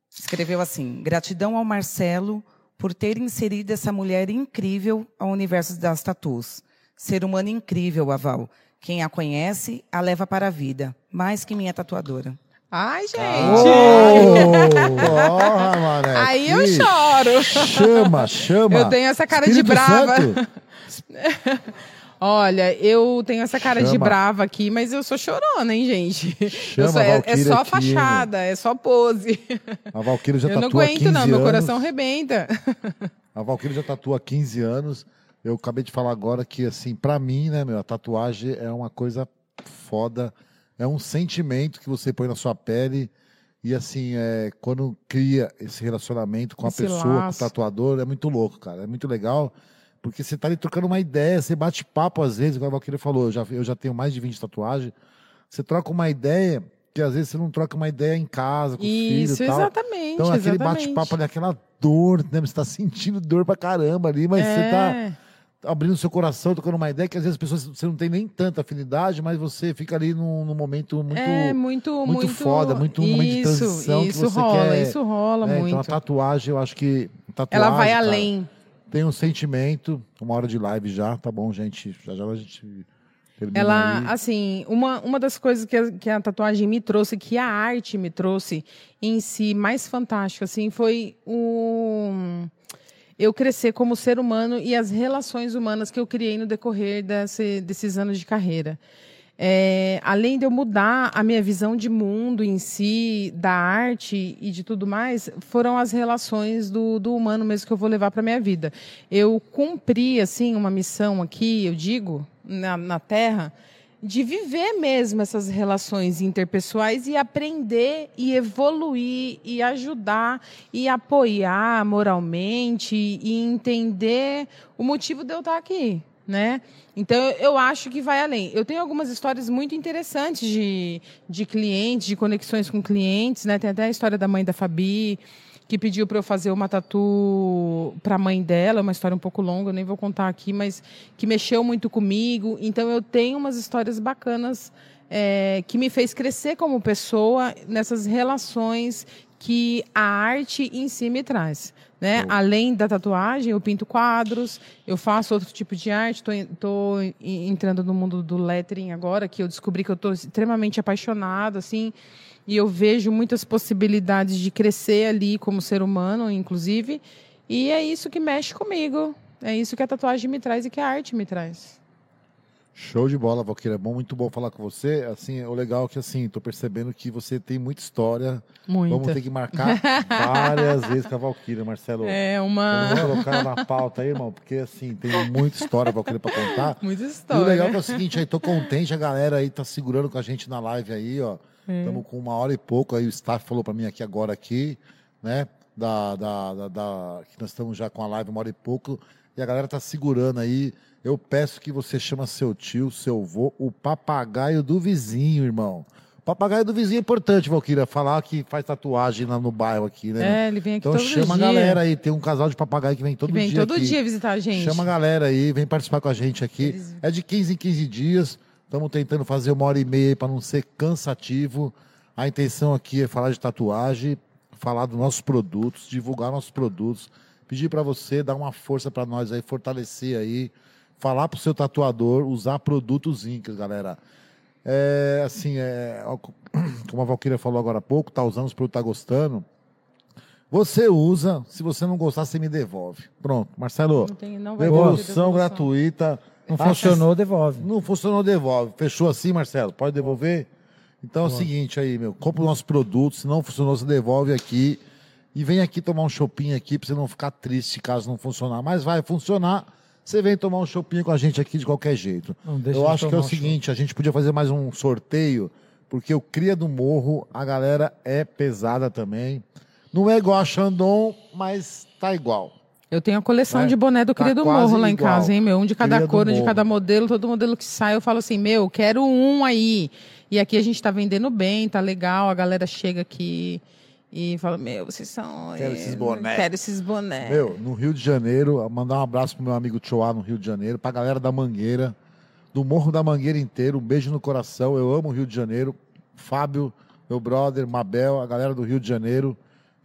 S4: escreveu assim: Gratidão ao Marcelo por ter inserido essa mulher incrível ao universo das tatus. Ser humano incrível, Aval. Quem a conhece, a leva para a vida. Mais que minha tatuadora.
S3: Ai, gente! Oh,
S1: porra, mané.
S3: Aí eu choro.
S1: Chama, chama.
S3: Eu tenho essa cara Espírito de brava. Olha, eu tenho essa cara Chama. de brava aqui, mas eu sou chorona, hein, gente?
S1: Chama
S3: sou,
S1: é,
S3: é, só aqui, fachada, é só pose.
S1: A Valquíria já
S3: eu
S1: tatua
S3: Eu não aguento, não,
S1: anos.
S3: meu coração rebenta.
S1: A Valquíria já tatua há 15 anos. Eu acabei de falar agora que, assim, para mim, né, meu, a tatuagem é uma coisa foda. É um sentimento que você põe na sua pele. E, assim, é, quando cria esse relacionamento com esse a pessoa, laço. com o tatuador, é muito louco, cara. É muito legal. Porque você tá ali trocando uma ideia, você bate papo às vezes, como a Valquíria falou, eu já, eu já tenho mais de 20 tatuagens. Você troca uma ideia que às vezes você não troca uma ideia em casa, com Isso, os filhos e tal.
S3: exatamente.
S1: Então, aquele bate-papo ali, aquela dor, né? Você tá sentindo dor pra caramba ali, mas é. você tá é abrindo seu coração, tocando uma ideia que às vezes as pessoas você não tem nem tanta afinidade, mas você fica ali num, num momento muito,
S3: é, muito, muito,
S1: muito foda, muito isso, momento de transição
S3: isso
S1: que você
S3: rola,
S1: quer.
S3: Isso rola
S1: é,
S3: muito.
S1: Então a tatuagem, eu acho que tatuagem,
S3: ela vai cara, além.
S1: Tem um sentimento, uma hora de live já, tá bom, gente. Já já a gente
S3: ela,
S1: aí.
S3: assim, uma, uma das coisas que a, que a tatuagem me trouxe, que a arte me trouxe em si mais fantástico, assim, foi um eu crescer como ser humano e as relações humanas que eu criei no decorrer desse, desses anos de carreira. É, além de eu mudar a minha visão de mundo em si, da arte e de tudo mais, foram as relações do, do humano mesmo que eu vou levar para minha vida. Eu cumpri assim uma missão aqui, eu digo, na, na Terra, de viver mesmo essas relações interpessoais e aprender e evoluir e ajudar e apoiar moralmente e entender o motivo de eu estar aqui, né? Então eu acho que vai além. Eu tenho algumas histórias muito interessantes de, de clientes, de conexões com clientes, né? Tem até a história da mãe da Fabi, que pediu para eu fazer uma tatu para a mãe dela, uma história um pouco longa, eu nem vou contar aqui, mas que mexeu muito comigo. Então eu tenho umas histórias bacanas é, que me fez crescer como pessoa nessas relações que a arte em si me traz. Né? Além da tatuagem, eu pinto quadros, eu faço outro tipo de arte, estou entrando no mundo do lettering agora, que eu descobri que eu estou extremamente apaixonada, assim, e eu vejo muitas possibilidades de crescer ali como ser humano, inclusive. E é isso que mexe comigo. É isso que a tatuagem me traz e que a arte me traz.
S1: Show de bola, Valquíria. Bom, muito bom falar com você. Assim, o legal é que assim, tô percebendo que você tem muita história.
S3: Muita.
S1: Vamos ter que marcar várias vezes com a Valquíria, Marcelo.
S3: É uma.
S1: Vamos colocar na pauta aí, irmão, porque assim, tem muita história, Valquíria, para contar.
S3: Muita história.
S1: E o legal é, é o seguinte, aí tô contente, a galera aí tá segurando com a gente na live aí, ó. Estamos é. com uma hora e pouco, aí o staff falou para mim aqui agora aqui, né? Da, da, da, da, que nós estamos já com a live uma hora e pouco, e a galera tá segurando aí. Eu peço que você chama seu tio, seu avô, o papagaio do vizinho, irmão. O papagaio do vizinho é importante, Valquíria, falar que faz tatuagem lá no bairro aqui,
S3: né? É, ele vem aqui
S1: então
S3: todo
S1: chama
S3: dia.
S1: a galera aí, tem um casal de papagaio que vem todo
S3: que vem
S1: dia
S3: todo
S1: aqui.
S3: dia visitar a gente.
S1: Chama a galera aí, vem participar com a gente aqui. Eles... É de 15 em 15 dias. Estamos tentando fazer uma hora e meia para não ser cansativo. A intenção aqui é falar de tatuagem, falar dos nossos produtos, divulgar nossos produtos, pedir para você dar uma força para nós aí, fortalecer aí, falar para o seu tatuador usar produtos Incas, galera. É, assim, é, como a Valquíria falou agora há pouco, tá usando os produtos, tá gostando. Você usa, se você não gostar, você me devolve. Pronto, Marcelo. Não tem, não devolução gratuita.
S2: Não funcionou, devolve.
S1: Não funcionou, devolve. Fechou assim, Marcelo? Pode devolver? Então é o seguinte aí, meu, compra o nosso produto, se não funcionou, você devolve aqui e vem aqui tomar um shopping aqui pra você não ficar triste caso não funcionar. Mas vai funcionar, você vem tomar um shopping com a gente aqui de qualquer jeito. Eu acho que é o seguinte, a gente podia fazer mais um sorteio, porque o Cria do Morro, a galera é pesada também. Não é igual a Xandon, mas tá igual.
S3: Eu tenho a coleção é, de boné do tá Morro lá em igual. casa, hein, meu? Um de cada Cria cor, um de cada modelo, todo modelo que sai, eu falo assim, meu, quero um aí. E aqui a gente está vendendo bem, tá legal, a galera chega aqui e fala, meu, vocês são.
S1: Quero esses bonés.
S3: Quero esses bonés.
S1: Meu, no Rio de Janeiro, mandar um abraço pro meu amigo Tchoá no Rio de Janeiro, pra galera da Mangueira, do Morro da Mangueira inteiro, um beijo no coração. Eu amo o Rio de Janeiro. Fábio, meu brother, Mabel, a galera do Rio de Janeiro.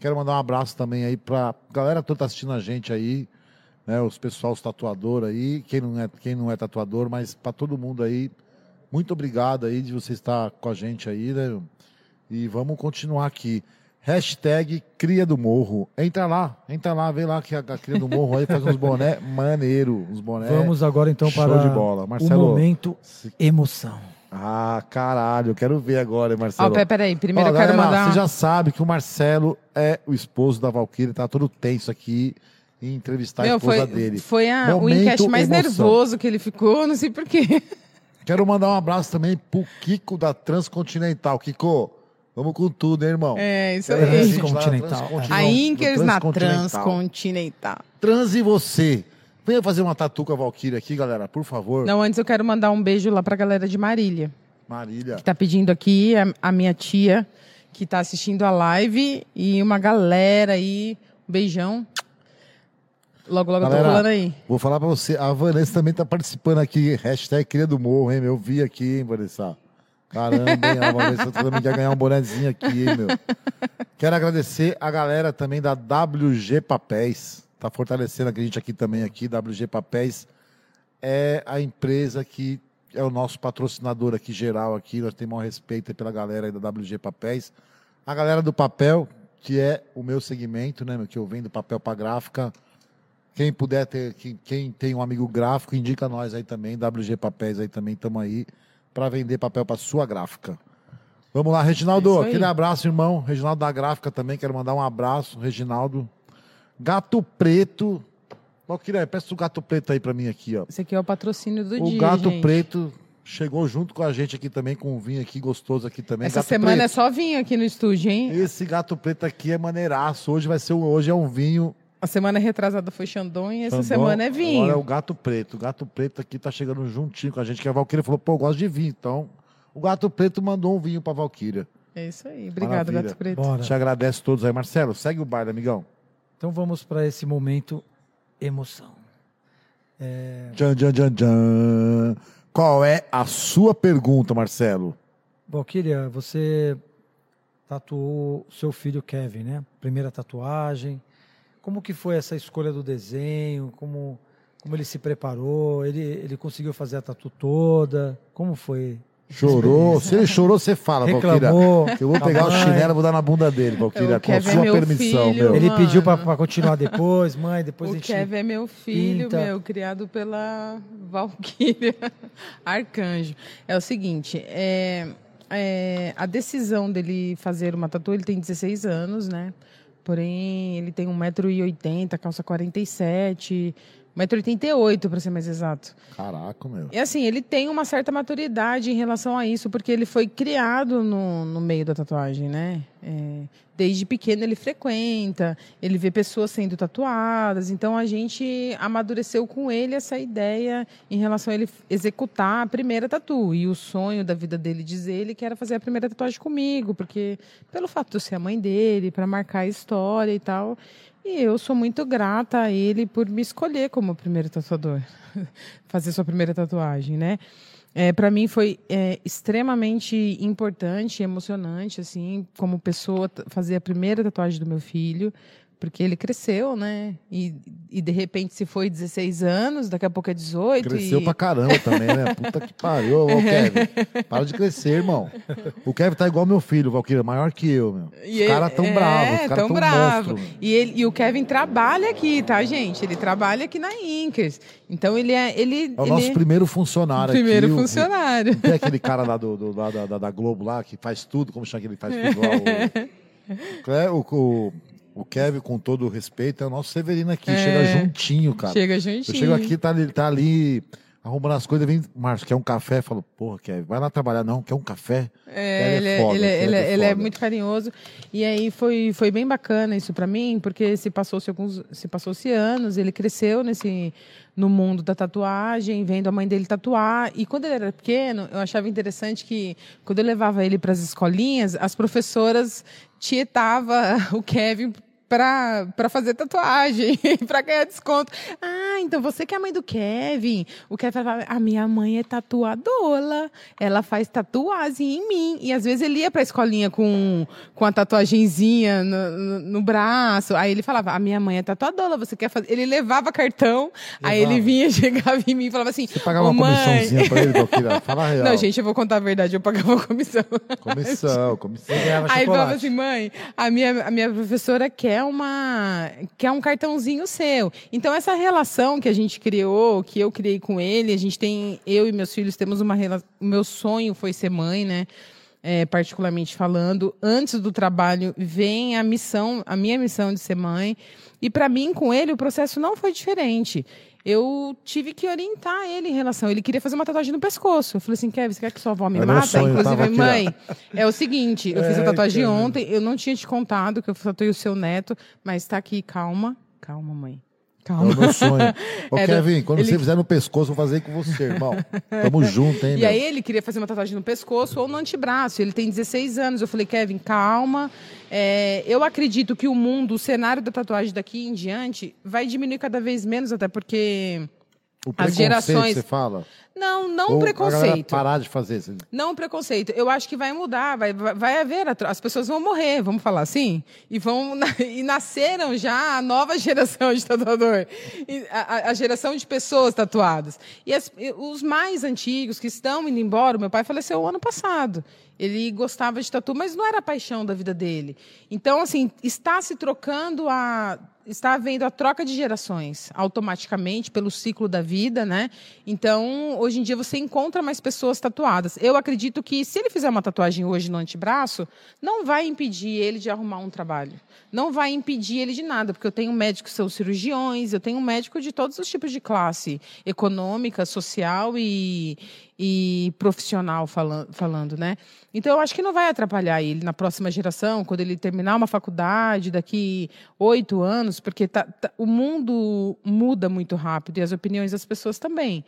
S1: Quero mandar um abraço também aí pra galera toda tá assistindo a gente aí, né? Os pessoal, os tatuadores aí, quem não é, quem não é tatuador, mas para todo mundo aí, muito obrigado aí de você estar com a gente aí, né? E vamos continuar aqui. Hashtag Cria do Morro. Entra lá, entra lá, vem lá que a, a Cria do Morro aí faz uns boné maneiro, uns boné.
S2: Vamos agora então para de bola. Marcelo, o momento emoção.
S1: Ah, caralho, eu quero ver agora, Marcelo.
S3: Ó, oh, peraí, primeiro Ó, eu quero galera, mandar...
S1: Você já sabe que o Marcelo é o esposo da Valkyrie, tá todo tenso aqui em entrevistar Meu, a esposa
S3: foi,
S1: dele.
S3: Foi a, o encast mais emoção. nervoso que ele ficou, não sei porquê.
S1: Quero mandar um abraço também pro Kiko da Transcontinental. Kiko, vamos com tudo, hein, irmão?
S3: É, isso aí.
S2: Transcontinental.
S3: A Inkers na Transcontinental.
S1: Trans e você. Venha fazer uma tatu com a Valkyrie aqui, galera, por favor.
S3: Não, antes eu quero mandar um beijo lá pra galera de Marília.
S1: Marília.
S3: Que tá pedindo aqui, a, a minha tia, que tá assistindo a live, e uma galera aí. Um beijão. Logo, logo Galera, eu tô falando aí.
S1: Vou falar pra você, a Vanessa também tá participando aqui, hashtag Cria do Morro, hein, meu? Eu vi aqui, hein, Vanessa? Caramba, hein, a Vanessa também quer ganhar um bonezinho aqui, hein, meu? Quero agradecer a galera também da WG Papéis está fortalecendo a gente aqui também aqui, WG Papéis é a empresa que é o nosso patrocinador aqui geral aqui, nós temos um respeito pela galera da WG Papéis. A galera do papel, que é o meu segmento, né, que eu vendo papel para gráfica. Quem puder ter, quem, quem, tem um amigo gráfico, indica nós aí também, WG Papéis aí também, estamos aí para vender papel para sua gráfica. Vamos lá, Reginaldo, aquele abraço, irmão. Reginaldo da Gráfica também, quero mandar um abraço, Reginaldo. Gato Preto. Valquíria, peça o Gato Preto aí para mim aqui, ó.
S3: Esse aqui é o patrocínio do
S1: o
S3: dia,
S1: O Gato
S3: gente.
S1: Preto chegou junto com a gente aqui também, com um vinho aqui gostoso aqui também.
S3: Essa
S1: gato
S3: semana
S1: preto.
S3: é só vinho aqui no estúdio, hein?
S1: Esse Gato Preto aqui é maneiraço. Hoje vai ser hoje é um vinho.
S3: A semana retrasada foi Xandão e essa Xandon, semana é vinho.
S1: Agora é o Gato Preto. O Gato Preto aqui tá chegando juntinho com a gente, que a Valquíria falou, pô, eu gosto de vinho. Então, o Gato Preto mandou um vinho pra Valquíria.
S3: É isso aí. Obrigado, Maravilha. Gato Preto.
S1: Bora. Te agradece todos aí. Marcelo, segue o baile, amigão.
S2: Então vamos para esse momento emoção.
S1: É... Tchan, tchan, tchan, tchan. Qual é a sua pergunta, Marcelo?
S2: Valkyria, você tatuou seu filho Kevin, né? Primeira tatuagem. Como que foi essa escolha do desenho? Como, como ele se preparou? Ele, ele conseguiu fazer a tatu toda? Como foi
S1: Chorou. Se ele chorou, você fala, Reclamou. Valquíria. Eu vou pegar o chinelo e vou dar na bunda dele, Valquíria, com a sua permissão, filho,
S2: meu. Ele pediu para continuar depois, mãe, depois
S3: o
S2: a gente.
S3: O Kevin é meu filho, pinta. meu, criado pela Valquíria, arcanjo. É o seguinte, é, é, a decisão dele fazer uma tatu, ele tem 16 anos, né? Porém, ele tem 1,80m, calça 47 1,88m, para ser mais exato.
S1: Caraca, meu.
S3: E assim, ele tem uma certa maturidade em relação a isso, porque ele foi criado no, no meio da tatuagem, né? É, desde pequeno ele frequenta, ele vê pessoas sendo tatuadas, então a gente amadureceu com ele essa ideia em relação a ele executar a primeira tatu. E o sonho da vida dele, diz ele, que era fazer a primeira tatuagem comigo, porque pelo fato de eu ser a mãe dele, para marcar a história e tal. E eu sou muito grata a ele por me escolher como primeiro tatuador, fazer sua primeira tatuagem, né? É, para mim foi é, extremamente importante, emocionante, assim, como pessoa fazer a primeira tatuagem do meu filho, porque ele cresceu, né? E, e de repente se foi 16 anos, daqui a pouco é 18.
S1: Cresceu
S3: e...
S1: pra caramba também, né? Puta que pariu, ô Kevin. Para de crescer, irmão. O Kevin tá igual meu filho, Valquíria, maior que eu, meu. Os caras tão é, bravos, os caras tão, tão bravos.
S3: E, ele, e o Kevin trabalha aqui, tá, gente? Ele trabalha aqui na Inkers. Então ele é. Ele,
S1: é o
S3: ele...
S1: nosso primeiro funcionário
S3: primeiro
S1: aqui.
S3: Primeiro funcionário.
S1: Tem aquele cara lá do, do lá da, da, Globo lá que faz tudo, como chama que ele faz tudo lá? O, o, o, o Kevin, com todo o respeito, é o nosso Severino aqui. É, chega juntinho, cara.
S3: Chega juntinho.
S1: Eu chego aqui, tá, ele tá ali arrumando as coisas, vem, Márcio, quer um café? Falo, porra, Kevin, vai lá trabalhar, não, quer um café?
S3: É, ele, é, foda, ele, é, ele, é, ele é muito carinhoso. E aí foi, foi bem bacana isso para mim, porque se passou-se alguns, se passou-se anos, ele cresceu nesse no mundo da tatuagem, vendo a mãe dele tatuar. E quando ele era pequeno, eu achava interessante que quando eu levava ele para as escolinhas, as professoras tietava o Kevin para fazer tatuagem, para ganhar desconto. Ah, então você que é a mãe do Kevin. O Kevin falava, a minha mãe é tatuadora, ela faz tatuagem em mim. E às vezes ele ia para a escolinha com, com a tatuagenzinha no, no, no, braço. Aí ele falava, a minha mãe é tatuadora, você quer fazer? Ele levava cartão, levava. aí ele vinha, chegava em mim e falava assim,
S1: Você pagava uma mãe... comissãozinha para ele? Fala real.
S3: Não, gente, eu vou contar a verdade, eu pagava uma comissão.
S1: Comissão, comissão.
S3: Aí ele falava assim, mãe, a minha, a minha professora quer quer uma quer um cartãozinho seu. Então essa relação que a gente criou, que eu criei com ele, a gente tem eu e meus filhos temos uma relação. Meu sonho foi ser mãe, né? É, particularmente falando, antes do trabalho vem a missão, a minha missão de ser mãe. E para mim, com ele, o processo não foi diferente eu tive que orientar ele em relação. Ele queria fazer uma tatuagem no pescoço. Eu falei assim, Kevin, você quer que sua avó me mata? Sonho, Inclusive, mãe, é o seguinte, eu é, fiz a tatuagem ontem, eu não tinha te contado que eu tatuei o seu neto, mas está aqui, calma, calma, mãe.
S1: Calma. É o meu sonho. Ô, Kevin, quando ele... você fizer no pescoço, eu vou fazer com você, irmão. Tamo junto, hein,
S3: E
S1: meu?
S3: aí ele queria fazer uma tatuagem no pescoço ou no antebraço. Ele tem 16 anos. Eu falei, Kevin, calma. É, eu acredito que o mundo, o cenário da tatuagem daqui em diante, vai diminuir cada vez menos, até porque
S1: o as gerações. Você fala?
S3: Não, não Ou preconceito.
S1: parar de fazer isso.
S3: Não preconceito. Eu acho que vai mudar, vai, vai haver. As pessoas vão morrer, vamos falar assim? E vão e nasceram já a nova geração de tatuador. A, a, geração de pessoas tatuadas. E, as, os mais antigos que estão indo embora, meu pai faleceu ano passado. Ele gostava de tatu, mas não era a paixão da vida dele. Então, assim, está se trocando a está havendo a troca de gerações automaticamente pelo ciclo da vida, né? Então, hoje em dia você encontra mais pessoas tatuadas. Eu acredito que se ele fizer uma tatuagem hoje no antebraço, não vai impedir ele de arrumar um trabalho. Não vai impedir ele de nada, porque eu tenho médicos que são cirurgiões, eu tenho médico de todos os tipos de classe, econômica, social e, e profissional falando, falando, né? Então eu acho que não vai atrapalhar ele na próxima geração, quando ele terminar uma faculdade daqui oito anos, porque tá, tá, o mundo muda muito rápido e as opiniões das pessoas também.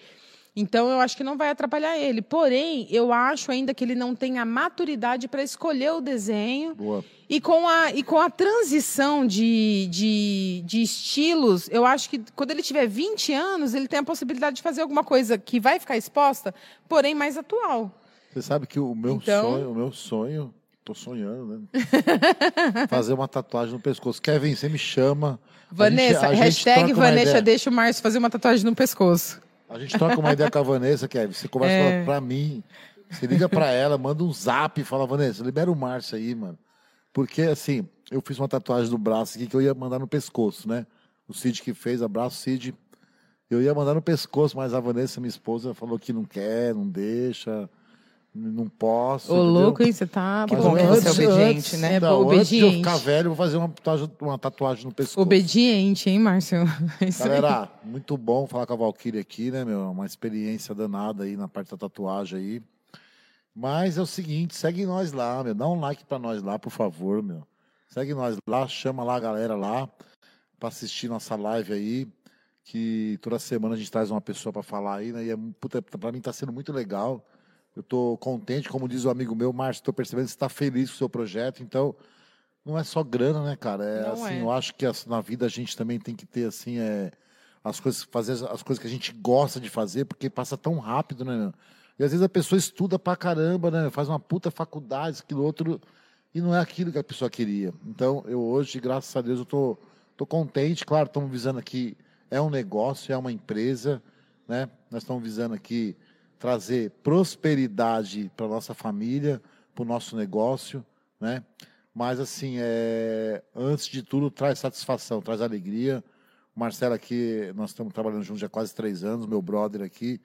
S3: Então eu acho que não vai atrapalhar ele. Porém, eu acho ainda que ele não tem a maturidade para escolher o desenho.
S1: Boa.
S3: E com a, e com a transição de, de, de estilos, eu acho que quando ele tiver 20 anos, ele tem a possibilidade de fazer alguma coisa que vai ficar exposta, porém mais atual.
S1: Você sabe que o meu então... sonho, o meu sonho, tô sonhando, né? fazer uma tatuagem no pescoço. Kevin, você me chama.
S3: Vanessa, a gente, a hashtag Vanessa deixa o Márcio fazer uma tatuagem no pescoço.
S1: A gente troca uma ideia com a Vanessa, Kevin. Você conversa é. pra mim, você liga pra ela, manda um zap e fala, Vanessa, libera o Márcio aí, mano. Porque, assim, eu fiz uma tatuagem no braço aqui que eu ia mandar no pescoço, né? O Cid que fez, abraço, Cid. Eu ia mandar no pescoço, mas a Vanessa, minha esposa, falou que não quer, não deixa não posso.
S3: Ô, louco, hein? Você tá.
S4: Que bom que você é obediente, né?
S1: É não, obediente. Antes de eu ficar velho, eu vou fazer uma tatuagem, uma tatuagem no pescoço.
S3: Obediente, hein, Márcio?
S1: É Galera, muito bom falar com a Valkyrie aqui, né, meu? Uma experiência danada aí na parte da tatuagem aí. Mas é o seguinte, segue nós lá, meu. Dá um like pra nós lá, por favor, meu. Segue nós lá, chama lá a galera lá pra assistir nossa live aí. Que toda semana a gente traz uma pessoa para falar aí, né? E é, puta, pra mim tá sendo muito legal. Eu estou contente, como diz o amigo meu, Márcio, estou percebendo que você está feliz com o seu projeto. Então, não é só grana, né, cara? É não assim, é. eu acho que na vida a gente também tem que ter assim, é, as coisas, fazer as coisas que a gente gosta de fazer, porque passa tão rápido, né? E às vezes a pessoa estuda pra caramba, né? Faz uma puta faculdade, aquilo outro, e não é aquilo que a pessoa queria. Então, eu hoje, graças a Deus, eu tô Tô contente, claro, estamos visando aqui, é um negócio, é uma empresa, né? Nós estamos visando aqui trazer prosperidade para nossa família, para o nosso negócio, né? Mas assim, é, antes de tudo, traz satisfação, traz alegria. O Marcelo aqui, nós estamos trabalhando juntos já há quase três anos, meu brother aqui.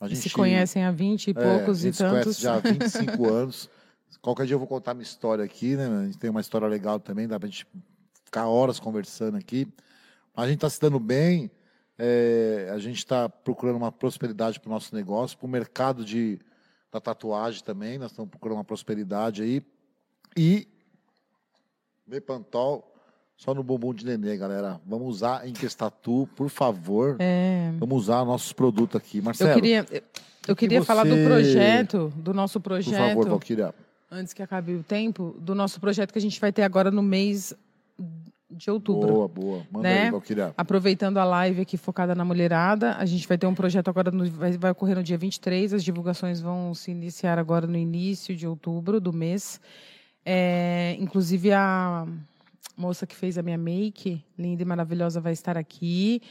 S3: A gente se conhecem há 20 e poucos
S1: é,
S3: e tantos.
S1: Se já há 25 anos. Qualquer dia eu vou contar minha história aqui, né? A gente tem uma história legal também, dá pra gente ficar horas conversando aqui. A gente está se dando bem, é, a gente está procurando uma prosperidade para o nosso negócio, para o mercado de, da tatuagem também, nós estamos procurando uma prosperidade aí. E Bepantol só no bumbum de nenê, galera. Vamos usar em Questatu, por favor. É. Vamos usar nossos produtos aqui. Marcelo.
S3: Eu queria, eu queria que falar do projeto, do nosso projeto. Por
S1: favor, Valquíria.
S3: Antes que acabe o tempo, do nosso projeto que a gente vai ter agora no mês de outubro.
S1: Boa, boa. Manda
S3: né?
S1: aí, Valquíria.
S3: Aproveitando a live aqui focada na mulherada, a gente vai ter um projeto agora, no, vai, vai ocorrer no dia 23, as divulgações vão se iniciar agora no início de outubro do mês. É, inclusive a moça que fez a minha make, linda e maravilhosa, vai estar aqui.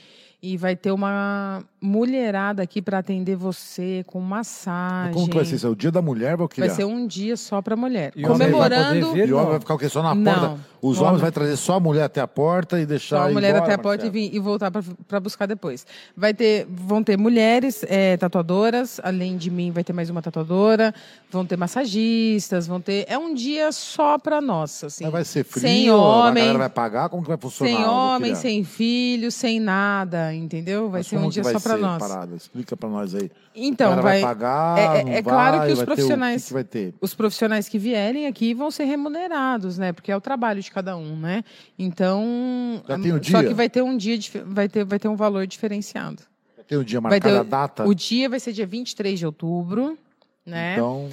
S3: E vai ter uma mulherada aqui para atender você com massagem.
S1: Como que vai ser isso? É o dia da mulher, Valquíria?
S3: Vai ser um dia só para mulher. E Comemorando.
S1: Ver, e o homem vai ficar o quê? Só na não. porta? Os homens vão trazer só a mulher até a porta e deixar. Só
S3: a mulher
S1: embora,
S3: até a porta e, vir, e, voltar para buscar depois. Vai ter, vão ter mulheres é, tatuadoras, além de mim, vai ter mais uma tatuadora. Vão ter massagistas, vão ter. É um dia só para nós. Assim.
S1: Mas vai ser frio,
S3: sem homem,
S1: a galera vai pagar? Como que vai funcionar?
S3: Sem homem, sem filho, sem nada, entendeu? Vai Mas ser um dia só para nós.
S1: Parada? Explica para nós aí.
S3: Então, vai,
S1: vai pagar.
S3: É, é claro que os profissionais.
S1: Que que vai ter?
S3: Os profissionais que vierem aqui vão ser remunerados, né? Porque é o trabalho de cada um, né? Então.
S1: Já tem o
S3: dia? Só que vai ter um dia, vai ter, vai ter um valor diferenciado.
S1: Já tem o dia marcado, ter, a data?
S3: O dia vai ser dia 23 de outubro, né?
S1: Então.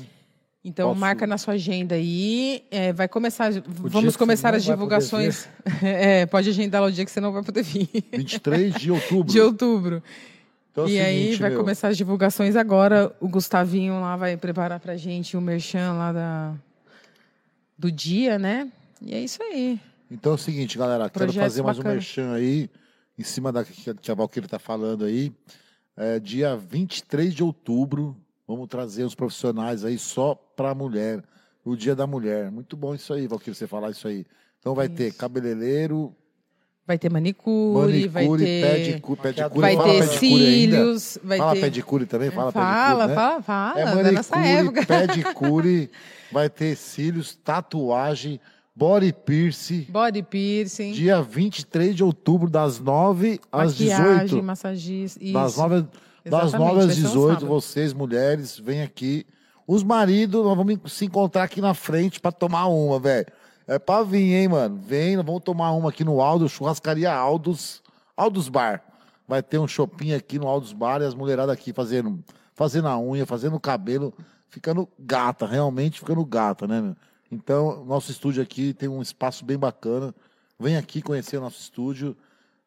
S3: Então Posso... marca na sua agenda aí. É, vai começar. O vamos começar as divulgações. é, pode agendar lá o dia que você não vai poder vir.
S1: 23 de outubro.
S3: de outubro. Então, é e aí vai meu... começar as divulgações agora. O Gustavinho lá vai preparar pra gente o merchan lá da, do dia, né? E é isso aí.
S1: Então é o seguinte, galera. quero fazer mais bacana. um merchan aí, em cima da que a Valquíria está falando aí. É, dia 23 de outubro, vamos trazer os profissionais aí só para mulher. O Dia da Mulher. Muito bom isso aí, Valquíria, você falar isso aí. Então vai isso. ter cabeleireiro,
S3: Vai ter manicure,
S1: manicure vai
S3: ter.
S1: Pedicure, pedicure,
S3: vai ter cílios. Vai
S1: fala
S3: ter...
S1: pedicure também, fala,
S3: fala
S1: pedicure. Né?
S3: Fala, fala,
S1: é manicure, nessa época. pedicure, vai ter cílios, tatuagem, body piercing.
S3: Body piercing.
S1: Dia 23 de outubro, das 9 às
S3: Maquiagem,
S1: 18.
S3: massagista. Isso.
S1: Das 9, das 9 às 18, um vocês, mulheres, vêm aqui. Os maridos, nós vamos se encontrar aqui na frente para tomar uma, velho. É pra vir, hein, mano? Vem, vamos tomar uma aqui no Aldo, churrascaria Aldos, Aldos Bar. Vai ter um shopping aqui no Aldos Bar e as mulheradas aqui fazendo, fazendo a unha, fazendo o cabelo, ficando gata, realmente ficando gata, né, meu? Então, nosso estúdio aqui tem um espaço bem bacana. Vem aqui conhecer o nosso estúdio.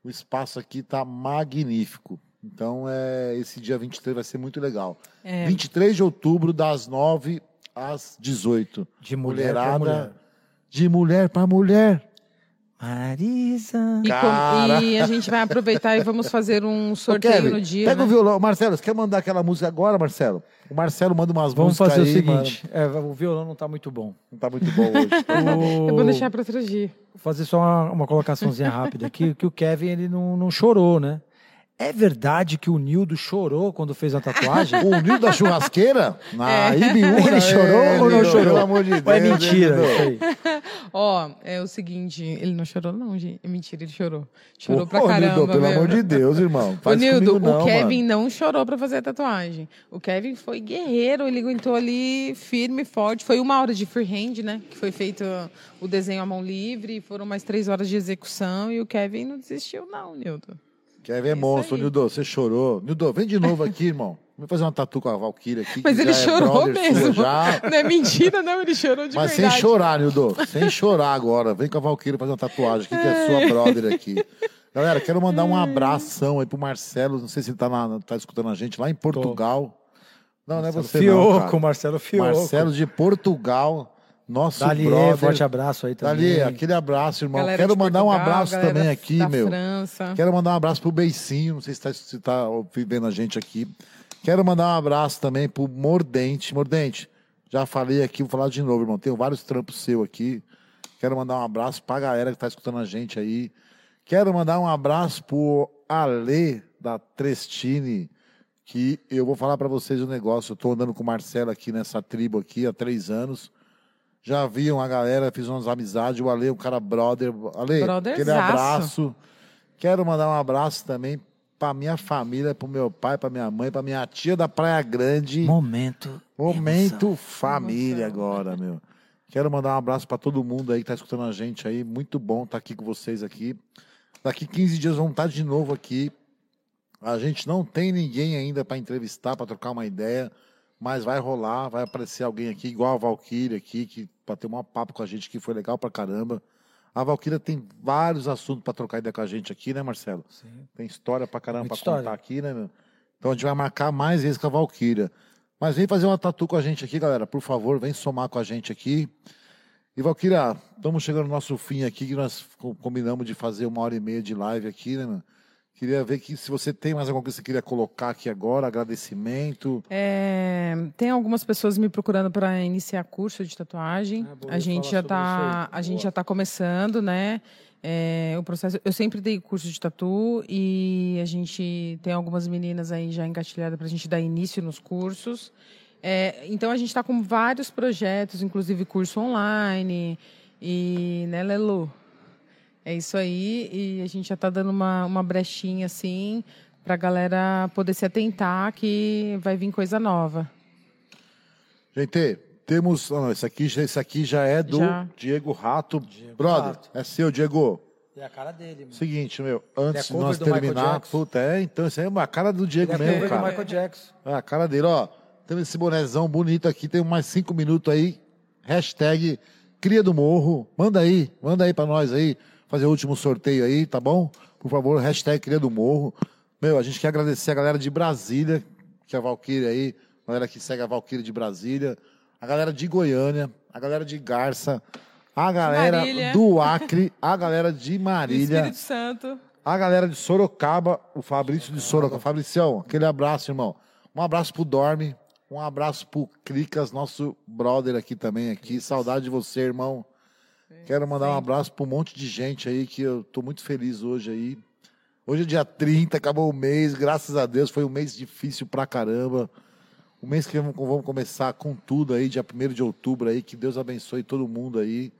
S1: O espaço aqui tá magnífico. Então, é, esse dia 23 vai ser muito legal. É. 23 de outubro, das 9 às 18.
S2: De mulher Mulherada, mulher
S1: de mulher para mulher.
S2: Marisa.
S3: E, com, e, a gente vai aproveitar e vamos fazer um sorteio Kevin, no dia.
S1: Pega
S3: né?
S1: o violão. Marcelo, você quer mandar aquela música agora, Marcelo? O Marcelo manda umas vamos músicas.
S2: Vamos fazer
S1: aí,
S2: o seguinte: é, o violão não está muito bom.
S1: Não está muito bom hoje.
S3: o... Eu vou deixar para outro dia.
S2: Vou fazer só uma, uma colocaçãozinha rápida aqui: que o Kevin ele não, não chorou, né? É verdade que o Nildo chorou quando fez a tatuagem?
S1: o Nildo da churrasqueira?
S2: Na é. Ibiúna. Ele chorou é, ou não chorou? Pelo
S1: amor de Deus.
S2: Ou é mentira?
S3: Ó, é o seguinte, ele não chorou não, gente. É mentira, ele chorou. Chorou ô, pra ô, caramba, Nildo,
S1: pelo amor de Deus, irmão.
S3: Faz
S1: ô,
S3: Nildo,
S1: não,
S3: o Kevin
S1: mano.
S3: não chorou pra fazer a tatuagem. O Kevin foi guerreiro, ele aguentou ali firme, forte. Foi uma hora de freehand, né? Que foi feito o desenho à mão livre. Foram mais três horas de execução e o Kevin não desistiu não, Nildo.
S1: Kevin é monstro, Nildo. Você chorou. Nildo, vem de novo aqui, irmão. Vamos fazer uma tatu com a Valkyria aqui.
S3: Mas ele
S1: é
S3: chorou
S1: é
S3: mesmo. Já. Não é mentira, não. Ele chorou de
S1: Mas
S3: verdade.
S1: sem chorar, Nildo. Sem chorar agora. Vem com a Valkyria fazer uma tatuagem aqui, que é sua brother aqui. Galera, quero mandar um abração aí pro Marcelo. Não sei se ele tá, na, tá escutando a gente lá em Portugal. Tô. Não, não é você
S2: Fioco,
S1: não, cara.
S2: Marcelo Fioco.
S1: Marcelo de Portugal. Nosso
S2: Dali,
S1: brother.
S2: forte abraço aí também.
S1: Dali, aquele abraço, irmão.
S3: Galera
S1: Quero mandar um
S3: Portugal,
S1: abraço
S3: galera
S1: também aqui,
S3: da
S1: meu.
S3: França.
S1: Quero mandar um abraço pro Beicinho, não sei se tá, se tá vendo a gente aqui. Quero mandar um abraço também pro Mordente. Mordente, já falei aqui, vou falar de novo, irmão. Tenho vários trampos seu aqui. Quero mandar um abraço pra galera que tá escutando a gente aí. Quero mandar um abraço pro Ale da Trestine, que eu vou falar para vocês um negócio. Eu tô andando com o Marcelo aqui nessa tribo aqui há três anos. Já viam a galera, fiz umas amizades. O Ale, um cara brother. Ale, aquele abraço. Quero mandar um abraço também pra minha família, pro meu pai, pra minha mãe, pra minha tia da Praia Grande.
S2: Momento.
S1: Momento família agora, meu. Quero mandar um abraço para todo mundo aí que tá escutando a gente aí. Muito bom estar aqui com vocês aqui. Daqui 15 dias vamos estar de novo aqui. A gente não tem ninguém ainda para entrevistar, para trocar uma ideia, mas vai rolar, vai aparecer alguém aqui, igual a Valkyria aqui, que ter um papo com a gente que foi legal pra caramba. A Valkyria tem vários assuntos para trocar ideia com a gente aqui, né, Marcelo?
S2: Sim.
S1: Tem história pra caramba
S2: Muita
S1: pra
S2: história.
S1: contar aqui, né, meu? Então a gente vai marcar mais vezes com a Valkyria. Mas vem fazer uma tatu com a gente aqui, galera. Por favor, vem somar com a gente aqui. E Valkyria, estamos chegando no nosso fim aqui, que nós co- combinamos de fazer uma hora e meia de live aqui, né, meu? Queria ver que se você tem mais alguma coisa que você queria colocar aqui agora, agradecimento.
S3: É, tem algumas pessoas me procurando para iniciar curso de tatuagem.
S2: Ah, boa,
S3: a gente já tá,
S2: aí.
S3: a gente já está começando, né? É, o processo. Eu sempre dei curso de tatu e a gente tem algumas meninas aí já engatilhadas para a gente dar início nos cursos. É, então a gente está com vários projetos, inclusive curso online e né, Lelu? É isso aí, e a gente já está dando uma, uma brechinha assim para a galera poder se atentar que vai vir coisa nova.
S1: Gente, temos. Não, esse, aqui, já- esse aqui já é do
S3: Já.
S1: Diego Rato.
S2: Diego
S1: Brother,
S2: Rato.
S1: é seu, Diego.
S2: É a cara dele, mano.
S1: Seguinte, meu, antes de nós terminar, puta, é, então isso aí é uma cara do Diego
S2: Ele é
S1: mesmo,
S2: cover do
S1: cara.
S2: Michael Jackson.
S1: É a cara dele, ó. Temos esse bonezão bonito aqui, tem mais cinco minutos aí. Hashtag Cria do Morro. Manda aí, manda aí pra nós aí, fazer o último sorteio aí, tá bom? Por favor, hashtag Cria do Morro. Meu, a gente quer agradecer a galera de Brasília, que é a Valkyria aí, a galera que segue a Valkyria de Brasília, a galera de Goiânia, a galera de Garça, a galera
S3: Marília.
S1: do Acre, a galera de
S3: Do
S1: Marília.
S3: Espírito Santo.
S1: A galera de Sorocaba, o Fabrício de Sorocaba. Fabricião, aquele abraço, irmão. Um abraço pro Dorme, um abraço pro Cricas, nosso brother aqui também aqui. Saudade de você, irmão. Quero mandar um abraço para um monte de gente aí que eu tô muito feliz hoje aí. Hoje é dia 30, acabou o mês, graças a Deus, foi um mês difícil pra caramba. Um mês que vamos, começar com tudo aí, dia 1 de outubro aí, que Deus abençoe todo mundo aí.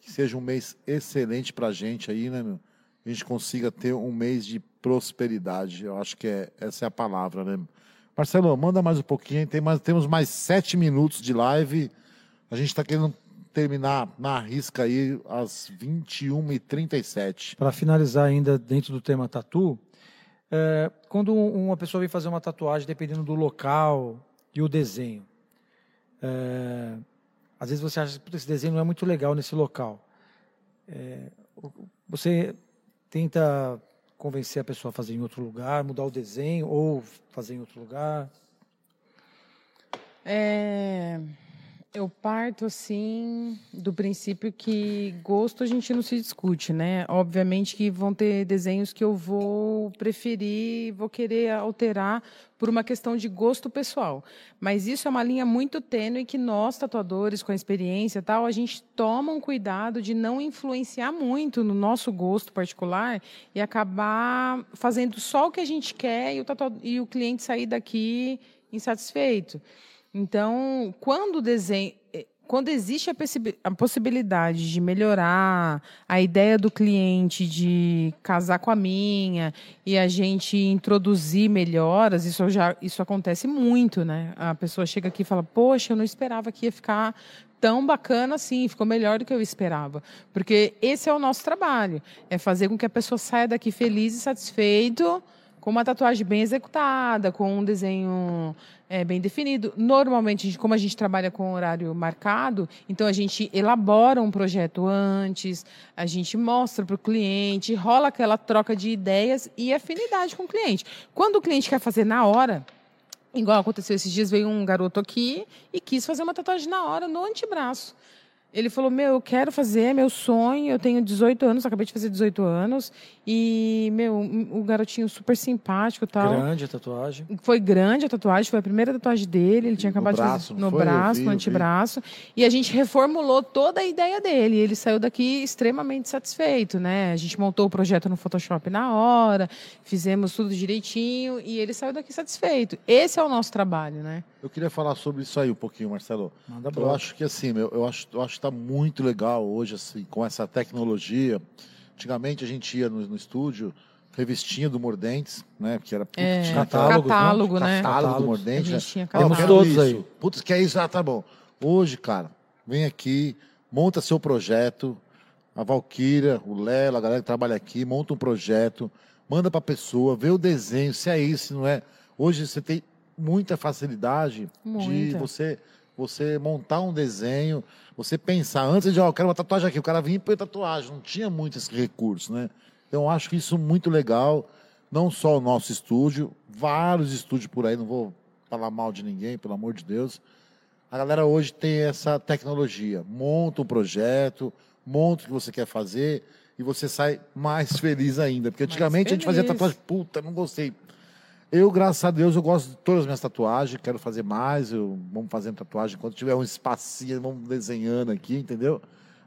S1: Que seja um mês excelente pra gente aí, né, meu? A gente consiga ter um mês de prosperidade. Eu acho que é, essa é a palavra, né? Marcelo, manda mais um pouquinho. Tem mais, temos mais sete minutos de live. A gente está querendo terminar na risca aí às 21h37.
S2: Para finalizar ainda dentro do tema tatu, é, quando um- uma pessoa vem fazer uma tatuagem, dependendo do local e o desenho, é, às vezes você acha que esse desenho não é muito legal nesse local. É, você tenta convencer a pessoa a fazer em outro lugar, mudar o desenho ou fazer em outro lugar.
S3: É, eu parto assim do princípio que gosto a gente não se discute, né? Obviamente que vão ter desenhos que eu vou preferir, vou querer alterar por uma questão de gosto pessoal. Mas isso é uma linha muito tênue que nós tatuadores com a experiência e tal, a gente toma um cuidado de não influenciar muito no nosso gosto particular e acabar fazendo só o que a gente quer e o, tatua- e o cliente sair daqui insatisfeito. Então, quando desenho, eh, quando existe a possibilidade de melhorar a ideia do cliente de casar com a minha e a gente introduzir melhoras, isso já isso acontece muito, né? A pessoa chega aqui e fala: "Poxa, eu não esperava que ia ficar tão bacana assim, ficou melhor do que eu esperava". Porque esse é o nosso trabalho, é fazer com que a pessoa saia daqui feliz e satisfeito com uma tatuagem bem executada, com um desenho é, bem definido. Normalmente, como a gente trabalha com horário marcado, então a gente elabora um projeto antes, a gente mostra para o cliente, rola aquela troca de ideias e afinidade com o cliente. Quando o cliente quer fazer na hora, Igual aconteceu esses dias, veio um garoto aqui e quis fazer uma tatuagem na hora no antebraço. Ele falou: Meu, eu quero fazer, é meu sonho. Eu tenho 18 anos, acabei de fazer 18 anos. E, meu, o garotinho super simpático tal.
S2: Grande a tatuagem.
S3: Foi grande a tatuagem, foi a primeira tatuagem dele. Ele tinha acabado
S1: braço,
S3: de fazer no
S1: foi?
S3: braço,
S1: vi,
S3: no antebraço. E a gente reformulou toda a ideia dele. Ele saiu daqui extremamente satisfeito, né? A gente montou o projeto no Photoshop na hora, fizemos tudo direitinho e ele saiu daqui satisfeito. Esse é o nosso trabalho, né?
S1: Eu queria falar sobre isso aí um pouquinho, Marcelo.
S2: Manda
S1: eu acho que assim, meu, eu acho, eu acho que está muito legal hoje, assim, com essa tecnologia. Antigamente a gente ia no, no estúdio, revistinha do Mordentes, né? Porque era
S3: É,
S1: tinha
S2: catálogo,
S3: catálogo, né?
S1: catálogo do
S2: Catálogos.
S1: Mordente.
S3: A
S1: né?
S3: gente tinha catálogo.
S1: quero
S2: todos
S1: isso.
S2: aí.
S1: Putz, que é isso? Ah, tá bom. Hoje, cara, vem aqui, monta seu projeto. A Valquíria, o Lela, a galera que trabalha aqui, monta um projeto, manda para a pessoa, vê o desenho, se é isso, se não é. Hoje você tem muita facilidade de
S3: Muita.
S1: você você montar um desenho, você pensar antes de, ó, eu quero uma tatuagem aqui, o cara vinha e põe tatuagem, não tinha muito esse recurso, né? Então eu acho que isso muito legal, não só o nosso estúdio, vários estúdios por aí, não vou falar mal de ninguém, pelo amor de Deus. A galera hoje tem essa tecnologia, monta um projeto, monta o que você quer fazer e você sai mais feliz ainda, porque antigamente a gente fazia tatuagem, puta, não gostei. Eu, graças a Deus, eu gosto de todas as minhas tatuagens, quero fazer mais, eu, vamos fazendo tatuagem, quando tiver um espacinho, vamos desenhando aqui, entendeu?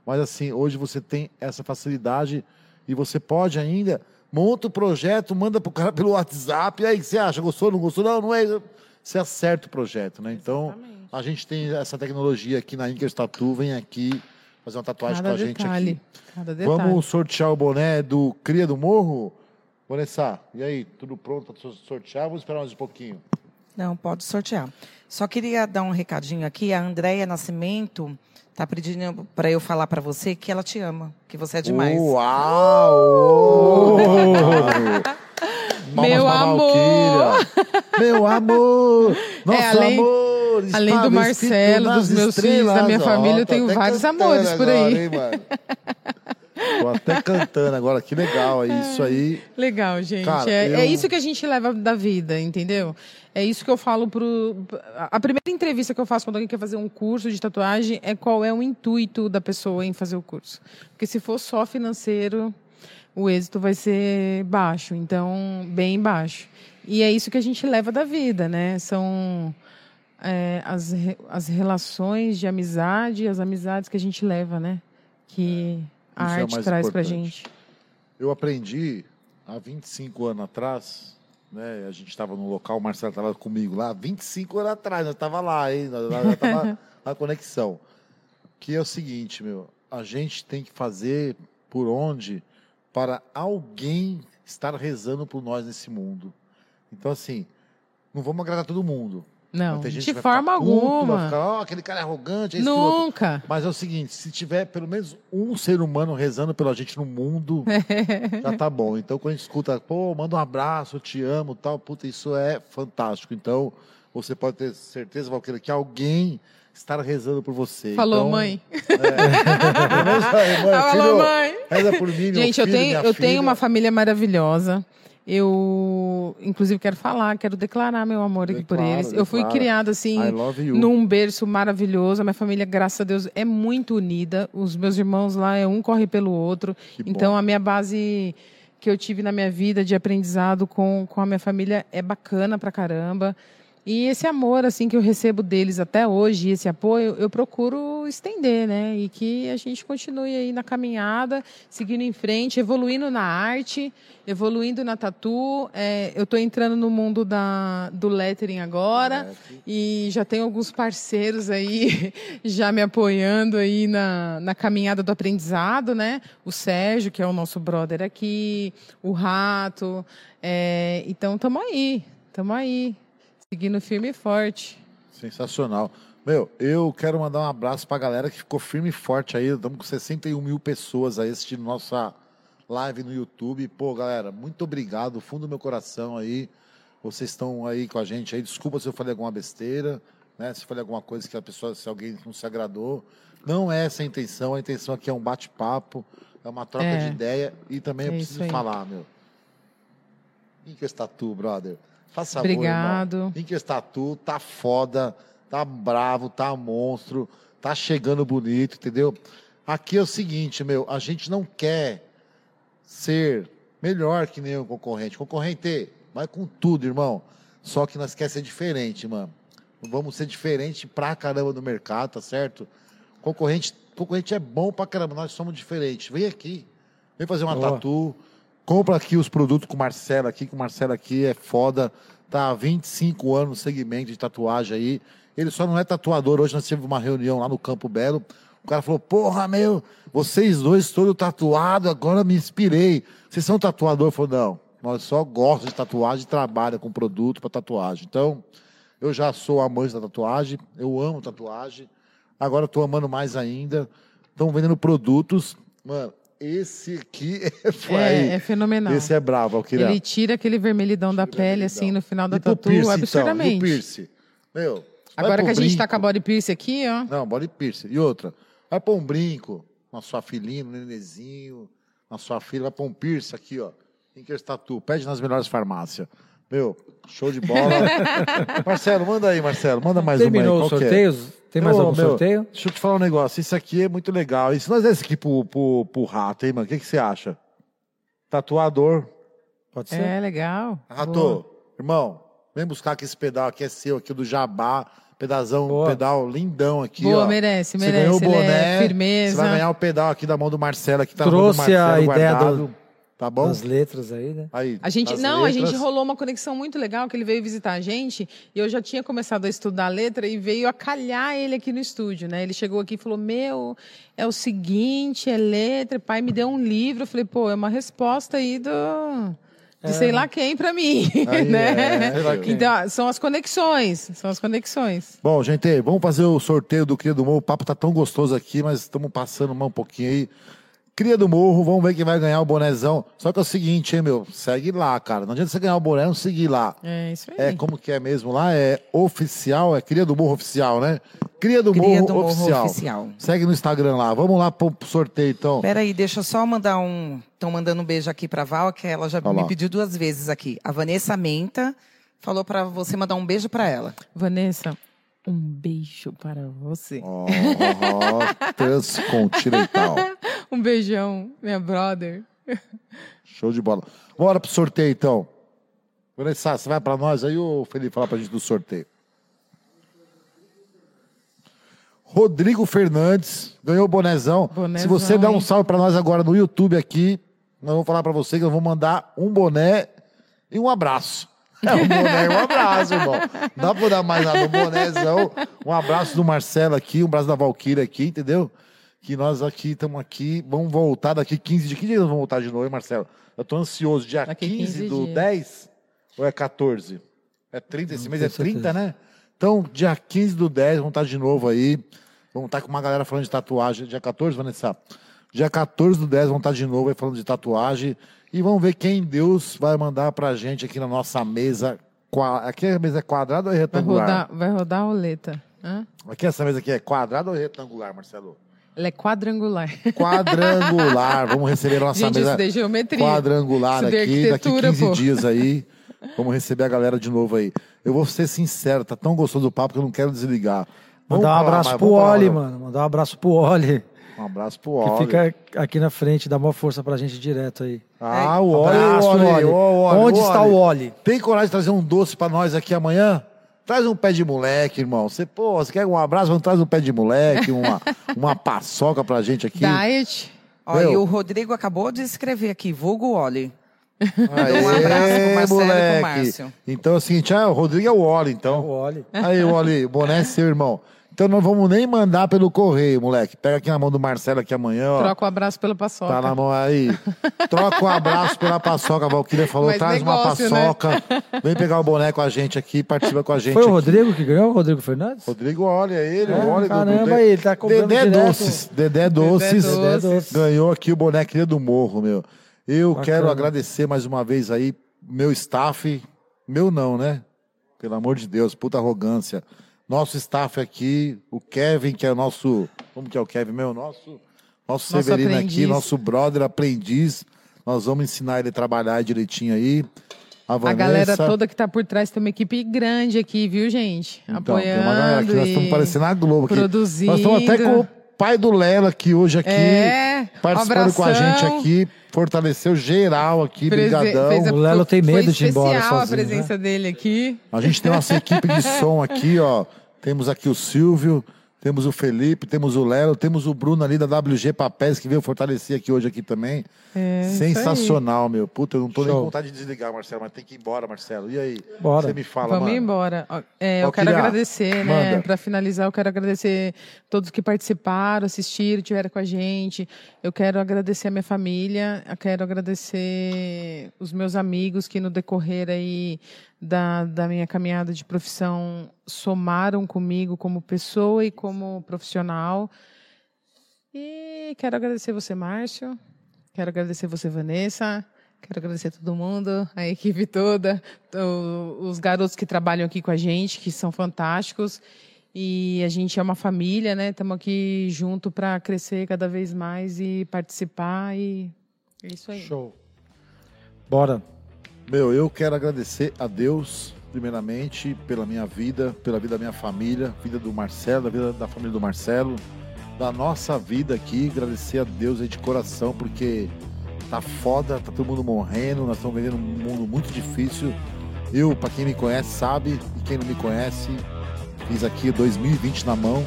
S1: Mas assim, hoje você tem essa facilidade e você pode ainda, monta o projeto, manda pro cara pelo WhatsApp, e aí, você acha? Gostou, não gostou? Não, não é. Você acerta o projeto, né? Então,
S3: Exatamente.
S1: a gente tem essa tecnologia aqui na Inkers Tattoo, vem aqui fazer uma tatuagem
S3: Cada
S1: com a gente
S3: detalhe.
S1: aqui.
S3: Cada detalhe.
S1: Vamos sortear o boné do Cria do Morro? Vanessa, e aí, tudo pronto para sortear? Vamos esperar mais um pouquinho.
S4: Não, pode sortear. Só queria dar um recadinho aqui. A Andréia Nascimento está pedindo para eu falar para você que ela te ama, que você é demais.
S1: Uau!
S3: Meu amor!
S1: Meu amor! Nosso
S3: além-
S1: amor!
S3: além do Marcelo, dos meus filhos, da minha
S1: estrelas.
S3: família,
S1: Ó,
S3: eu tenho vários amores por
S1: agora,
S3: aí.
S1: hein, mano? Tô até cantando agora, que legal, é isso aí.
S3: Legal, gente.
S1: Cara,
S3: é,
S1: eu-
S3: é isso que a gente leva da vida, entendeu? É isso que eu falo pro. A primeira entrevista que eu faço quando alguém quer fazer um curso de tatuagem é qual é o intuito da pessoa em fazer o curso. Porque se for só financeiro, o êxito vai ser baixo. Então, bem baixo. E é isso que a gente leva da vida, né? São é, as, as relações de amizade, as amizades que a gente leva, né? Que a
S1: Isso é o
S3: arte
S1: mais
S3: traz pra
S1: importante.
S3: gente.
S1: Eu aprendi há 25 anos atrás, né? A gente estava no local, o Marcelo estava comigo lá, 25 anos atrás, nós estava lá, hein? Nós nós tava na conexão. Que é o seguinte, meu, a gente tem que fazer por onde para alguém estar rezando por nós nesse mundo. Então, assim, não vamos agradar todo mundo.
S3: Não, de forma
S1: ficar puto, vai
S3: alguma.
S1: ficar, ó, aquele cara é arrogante, é isso, aquilo outro."
S3: Nunca.
S1: Mas é o seguinte, se tiver pelo menos um ser humano rezando pela gente no mundo, já tá bom. Então, quando a gente escuta, pô, manda um abraço, eu te amo, tal, puta, isso é fantástico. Então, você pode ter certeza, Valqueira, que alguém está rezando por você.
S3: Falou,
S1: Então,
S3: mãe.
S1: aí, mãe,
S3: Falou,
S1: filho,
S3: mãe.
S1: Reza por mim, meu
S3: Gente, eu
S1: filho,
S3: tenho, eu tenho
S1: filha.
S3: uma família maravilhosa. Eu, inclusive, quero falar, quero declarar meu amor aqui por eles. Eu fui criada assim, num berço maravilhoso. A minha família, graças a Deus, é muito unida. Os meus irmãos lá, é um corre pelo outro.
S1: Que bom.
S3: Então, a minha base que eu tive na minha vida de aprendizado com, com a minha família é bacana pra caramba. E esse amor, assim, que eu recebo deles até hoje, esse apoio, eu procuro estender, né? E que a gente continue aí na caminhada, seguindo em frente, evoluindo na arte, evoluindo na tatu. É, eu estou entrando no mundo da, do lettering agora. E já tenho alguns parceiros aí já me apoiando aí na, na caminhada do aprendizado, né? O Sérgio, que é o nosso brother aqui, o Rato. é, então, estamos aí, estamos aí, seguindo firme e forte.
S1: Sensacional. Meu, eu quero mandar um abraço pra galera que ficou firme e forte aí. Estamos com 61 mil pessoas aí assistindo nossa live no YouTube. Pô, galera, muito obrigado, do fundo do meu coração aí. Vocês estão aí com a gente aí. Desculpa se eu falei alguma besteira, né? Se eu falei alguma coisa que a pessoa, se alguém não se agradou. Não é essa a intenção. A intenção aqui é um bate-papo, é uma troca
S3: É.
S1: de ideia. E também eu
S3: É
S1: preciso
S3: isso aí.
S1: falar, meu. Incas Tatu, brother. Faça favor,
S3: Obrigado.
S1: irmão. Incas Tatu tá foda, tá bravo, tá monstro. Tá chegando bonito, entendeu? Aqui é o seguinte, meu, a gente não quer ser melhor que nenhum concorrente. Concorrente, vai com tudo, irmão. Só que nós quer ser diferente, mano. Vamos ser diferente pra caramba no mercado, tá certo? Concorrente, concorrente é bom pra caramba, nós somos diferentes. Vem aqui, vem fazer uma Boa. tatu, compra aqui os produtos com o Marcelo aqui, que o Marcelo aqui é foda, tá há 25 anos no segmento de tatuagem aí. Ele só não é tatuador. Hoje nós tivemos uma reunião lá no Campo Belo. O cara falou: Porra, meu, vocês dois todos tatuados, agora me inspirei. Vocês são tatuador? Eu falei: Não, nós só gostamos de tatuagem e trabalha com produto para tatuagem. Então, eu já sou amante da tatuagem, eu amo tatuagem. Agora estou amando mais ainda. Estão vendendo produtos. Mano, esse aqui
S3: é, é, é, fenomenal.
S1: Esse é bravo.
S3: Ele tira aquele vermelhidão tira da pele, assim, no final da e tatu, piercing, absurdamente. Então, e o piercing? Meu, Agora que a gente está com a body piercing aqui, ó.
S1: Não, body piercing. E outra, vai pôr um brinco na sua filhinha, no nenezinho, na sua filha, vai pôr um piercing aqui, ó. Tinker Tatu, pede nas melhores farmácias. Meu, show de bola. Marcelo, manda aí, Marcelo, manda mais
S2: Terminou
S1: uma
S2: aí. Terminou os é? Tem mais algum meu, sorteio?
S1: Deixa eu te falar um negócio. Isso aqui é muito legal. E se nós desse aqui pro, pro, pro rato, hein, mano? O que, que você acha? Tatuador.
S3: Pode ser? É, legal.
S1: Rato, irmão, vem buscar que esse pedal aqui é seu, aqui do Jabá. Pedazão, Boa. pedal lindão aqui,
S3: Boa,
S1: ó.
S3: merece, merece. Você ganhou o boné, é firmeza.
S1: Você vai ganhar o pedal aqui da mão do Marcelo, aqui tá
S2: Trouxe
S1: na mão do Marcelo
S2: a ideia guardado. do, Tá bom?
S1: As
S2: letras aí, né? Aí,
S3: a gente, não, letras... a gente rolou uma conexão muito legal, que ele veio visitar a gente, e eu já tinha começado a estudar a letra e veio a calhar ele aqui no estúdio, né? Ele chegou aqui e falou, meu, é o seguinte, é letra, pai me deu um livro. Eu falei, pô, é uma resposta aí do de é. sei lá quem para mim, Aí, né? É, então, são as conexões, são as conexões.
S1: Bom, gente, vamos fazer o sorteio do Cria do Morro. O papo tá tão gostoso aqui, mas estamos passando um pouquinho aí. Cria do Morro, vamos ver quem vai ganhar o bonezão. Só que é o seguinte, hein, meu? Segue lá, cara. Não adianta você ganhar o boné, não seguir lá.
S3: É isso aí.
S1: É como que é mesmo lá? É oficial, é Cria do Morro Oficial, né? Cria do, Cria Morro, do Morro oficial. oficial. Segue no Instagram lá. Vamos lá pro sorteio, então.
S4: Peraí, deixa eu só mandar um... Estão mandando um beijo aqui pra Val, que ela já me pediu duas vezes aqui. A Vanessa Menta falou para você mandar um beijo para ela.
S3: Vanessa, um beijo para você.
S1: Oh, transcontinental.
S3: um beijão, minha brother.
S1: Show de bola. Bora pro sorteio, então. Vanessa, você vai para nós aí ou o Felipe falar pra gente do sorteio? Rodrigo Fernandes ganhou o bonezão. bonezão Se você der um salve para nós agora no YouTube aqui, nós vamos falar para você que eu vou mandar um boné e um abraço. É um boné e um abraço, irmão. Não dá pra dar mais nada. Um bonézão, um abraço do Marcelo aqui, um abraço da Valquíria aqui, entendeu? Que nós aqui estamos aqui, vamos voltar daqui 15 dias. Que dia nós vamos voltar de novo, hein, Marcelo? Eu tô ansioso. Dia daqui 15, 15 do dias. 10 ou é 14? É 30, esse Não mês é 30, certeza. né? Então, dia 15 do 10, vamos estar de novo aí. Vamos estar com uma galera falando de tatuagem. Dia 14, Vanessa? Dia 14 do 10, vamos estar de novo aí falando de tatuagem. E vamos ver quem Deus vai mandar pra gente aqui na nossa mesa. Aqui a mesa é quadrada ou é retangular?
S3: Vai rodar, vai rodar a roleta. Hã?
S1: Aqui essa mesa aqui é quadrada ou retangular, Marcelo?
S3: Ela é quadrangular.
S1: Quadrangular. Vamos receber a nossa
S3: gente,
S1: mesa
S3: isso geometria.
S1: quadrangular aqui. Daqui 15 pô. dias aí. Vamos receber a galera de novo aí. Eu vou ser sincero, tá tão gostoso o papo que eu não quero desligar.
S2: Mandar um abraço pro Oli, mano. Mandar um abraço pro Oli.
S1: Um abraço pro Oli.
S2: Que fica aqui na frente, dá uma força pra gente direto aí.
S1: Ah, é. o Oli, abraço, o Oli, Oli. O
S2: Oli. Onde o está o Oli?
S1: Tem coragem de trazer um doce pra nós aqui amanhã? Traz um pé de moleque, irmão. Você, pô, você quer um abraço? Vamos trazer um pé de moleque, uma, uma paçoca pra gente aqui.
S3: Diet.
S4: Olha, e o Rodrigo acabou de escrever aqui, vulgo Oli. Aê, um abraço pro Marcelo moleque. e pro Márcio.
S1: Então é o seguinte, ah, o Rodrigo é o Oli, então. É
S2: o Oli.
S1: Aí, Oli, boné é seu, irmão. Então não vamos nem mandar pelo correio, moleque. Pega aqui na mão do Marcelo aqui amanhã, ó.
S3: Troca o um abraço pela paçoca.
S1: Tá na mão aí. Troca o um abraço pela paçoca. A Valquíria falou, Mas traz negócio, uma né? paçoca. Né? Vem pegar o boné com a gente aqui, participa com a gente
S2: Foi
S1: aqui.
S2: o Rodrigo que ganhou? O Rodrigo Fernandes?
S1: Rodrigo, olha ele. É, olha,
S2: caramba, do... ele tá comprando
S1: Dedé direto. Doces. Dedé Doces. Dedé Doces. Ganhou aqui o boné aqui do Morro, meu. Eu Bacana. quero agradecer mais uma vez aí meu staff. Meu não, né? Pelo amor de Deus, puta arrogância nosso staff aqui, o Kevin, que é o nosso. Como que é o Kevin meu? Nosso, nosso, nosso Severino aprendiz. aqui, nosso brother aprendiz. Nós vamos ensinar ele a trabalhar direitinho aí.
S3: A, a, galera toda que tá por trás tem uma equipe grande aqui, viu, gente?
S1: Então,
S3: Apoiando.
S1: Tem uma galera aqui, nós estamos parecendo a Globo aqui.
S3: Produzindo.
S1: Nós estamos até com pai do Lela aqui hoje aqui. É, participando com a gente aqui. Fortaleceu geral aqui, Prese brigadão.
S2: o Lelo tem medo de ir embora
S3: sozinho.
S2: a
S3: presença né? dele aqui.
S1: A gente tem nossa equipe de som aqui, ó. Temos aqui o Silvio, temos o Felipe, temos o Lelo, temos o Bruno ali da WG Papéis, que veio fortalecer aqui hoje aqui também. É, Sensacional, meu. Puta, eu não tô Show. nem com vontade de desligar, Marcelo, mas tem que ir embora, Marcelo. E aí?
S2: Bora.
S1: Você me fala,
S3: Vamos
S1: mano.
S3: embora. É, eu quero agradecer, né? Para finalizar, eu quero agradecer todos que participaram, assistiram, estiveram com a gente. Eu quero agradecer a minha família, eu quero agradecer os meus amigos que no decorrer aí da, da minha caminhada de profissão somaram comigo como pessoa e como profissional. E quero agradecer você, Márcio. Quero agradecer você, Vanessa. Quero agradecer todo mundo, a equipe toda, os garotos que trabalham aqui com a gente, que são fantásticos. E a gente é uma família, né? Estamos aqui junto para crescer cada vez mais e participar. E é isso aí.
S2: Show. Bora.
S1: Meu, eu quero agradecer a Deus, primeiramente, pela minha vida, pela vida da minha família, vida do Marcelo, da vida da família do Marcelo, da nossa vida aqui. Agradecer a Deus aí de coração, porque tá foda, tá todo mundo morrendo, nós estamos vivendo um mundo muito difícil. Eu, para quem me conhece, sabe, e quem não me conhece, fiz aqui 2020 na mão.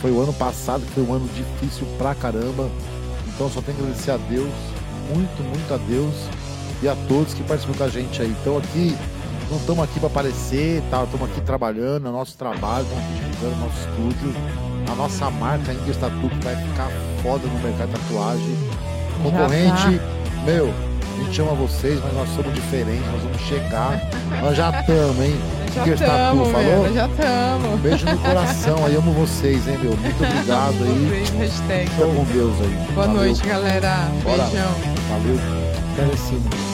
S1: Foi o ano passado que foi um ano difícil pra caramba. Então só tenho que agradecer a Deus, muito, muito a Deus e a todos que participam com a gente aí. Então aqui, não estamos aqui para aparecer, tá? Estamos aqui trabalhando, é nosso trabalho, estamos aqui divulgando nosso estúdio, a nossa marca ainda está tudo que vai ficar foda no mercado de tatuagem. Concorrente, tá. meu, a gente ama vocês, mas nós somos diferentes, nós vamos chegar. nós já estamos, hein?
S3: Já falou? já estamos.
S1: Beijo no coração, aí amo vocês, hein, meu? Muito obrigado aí.
S3: Hashtag.
S1: Fica com Deus aí.
S3: Boa Valeu. noite, galera.
S1: Bora.
S3: Beijão.
S1: Valeu.
S2: Agradecido.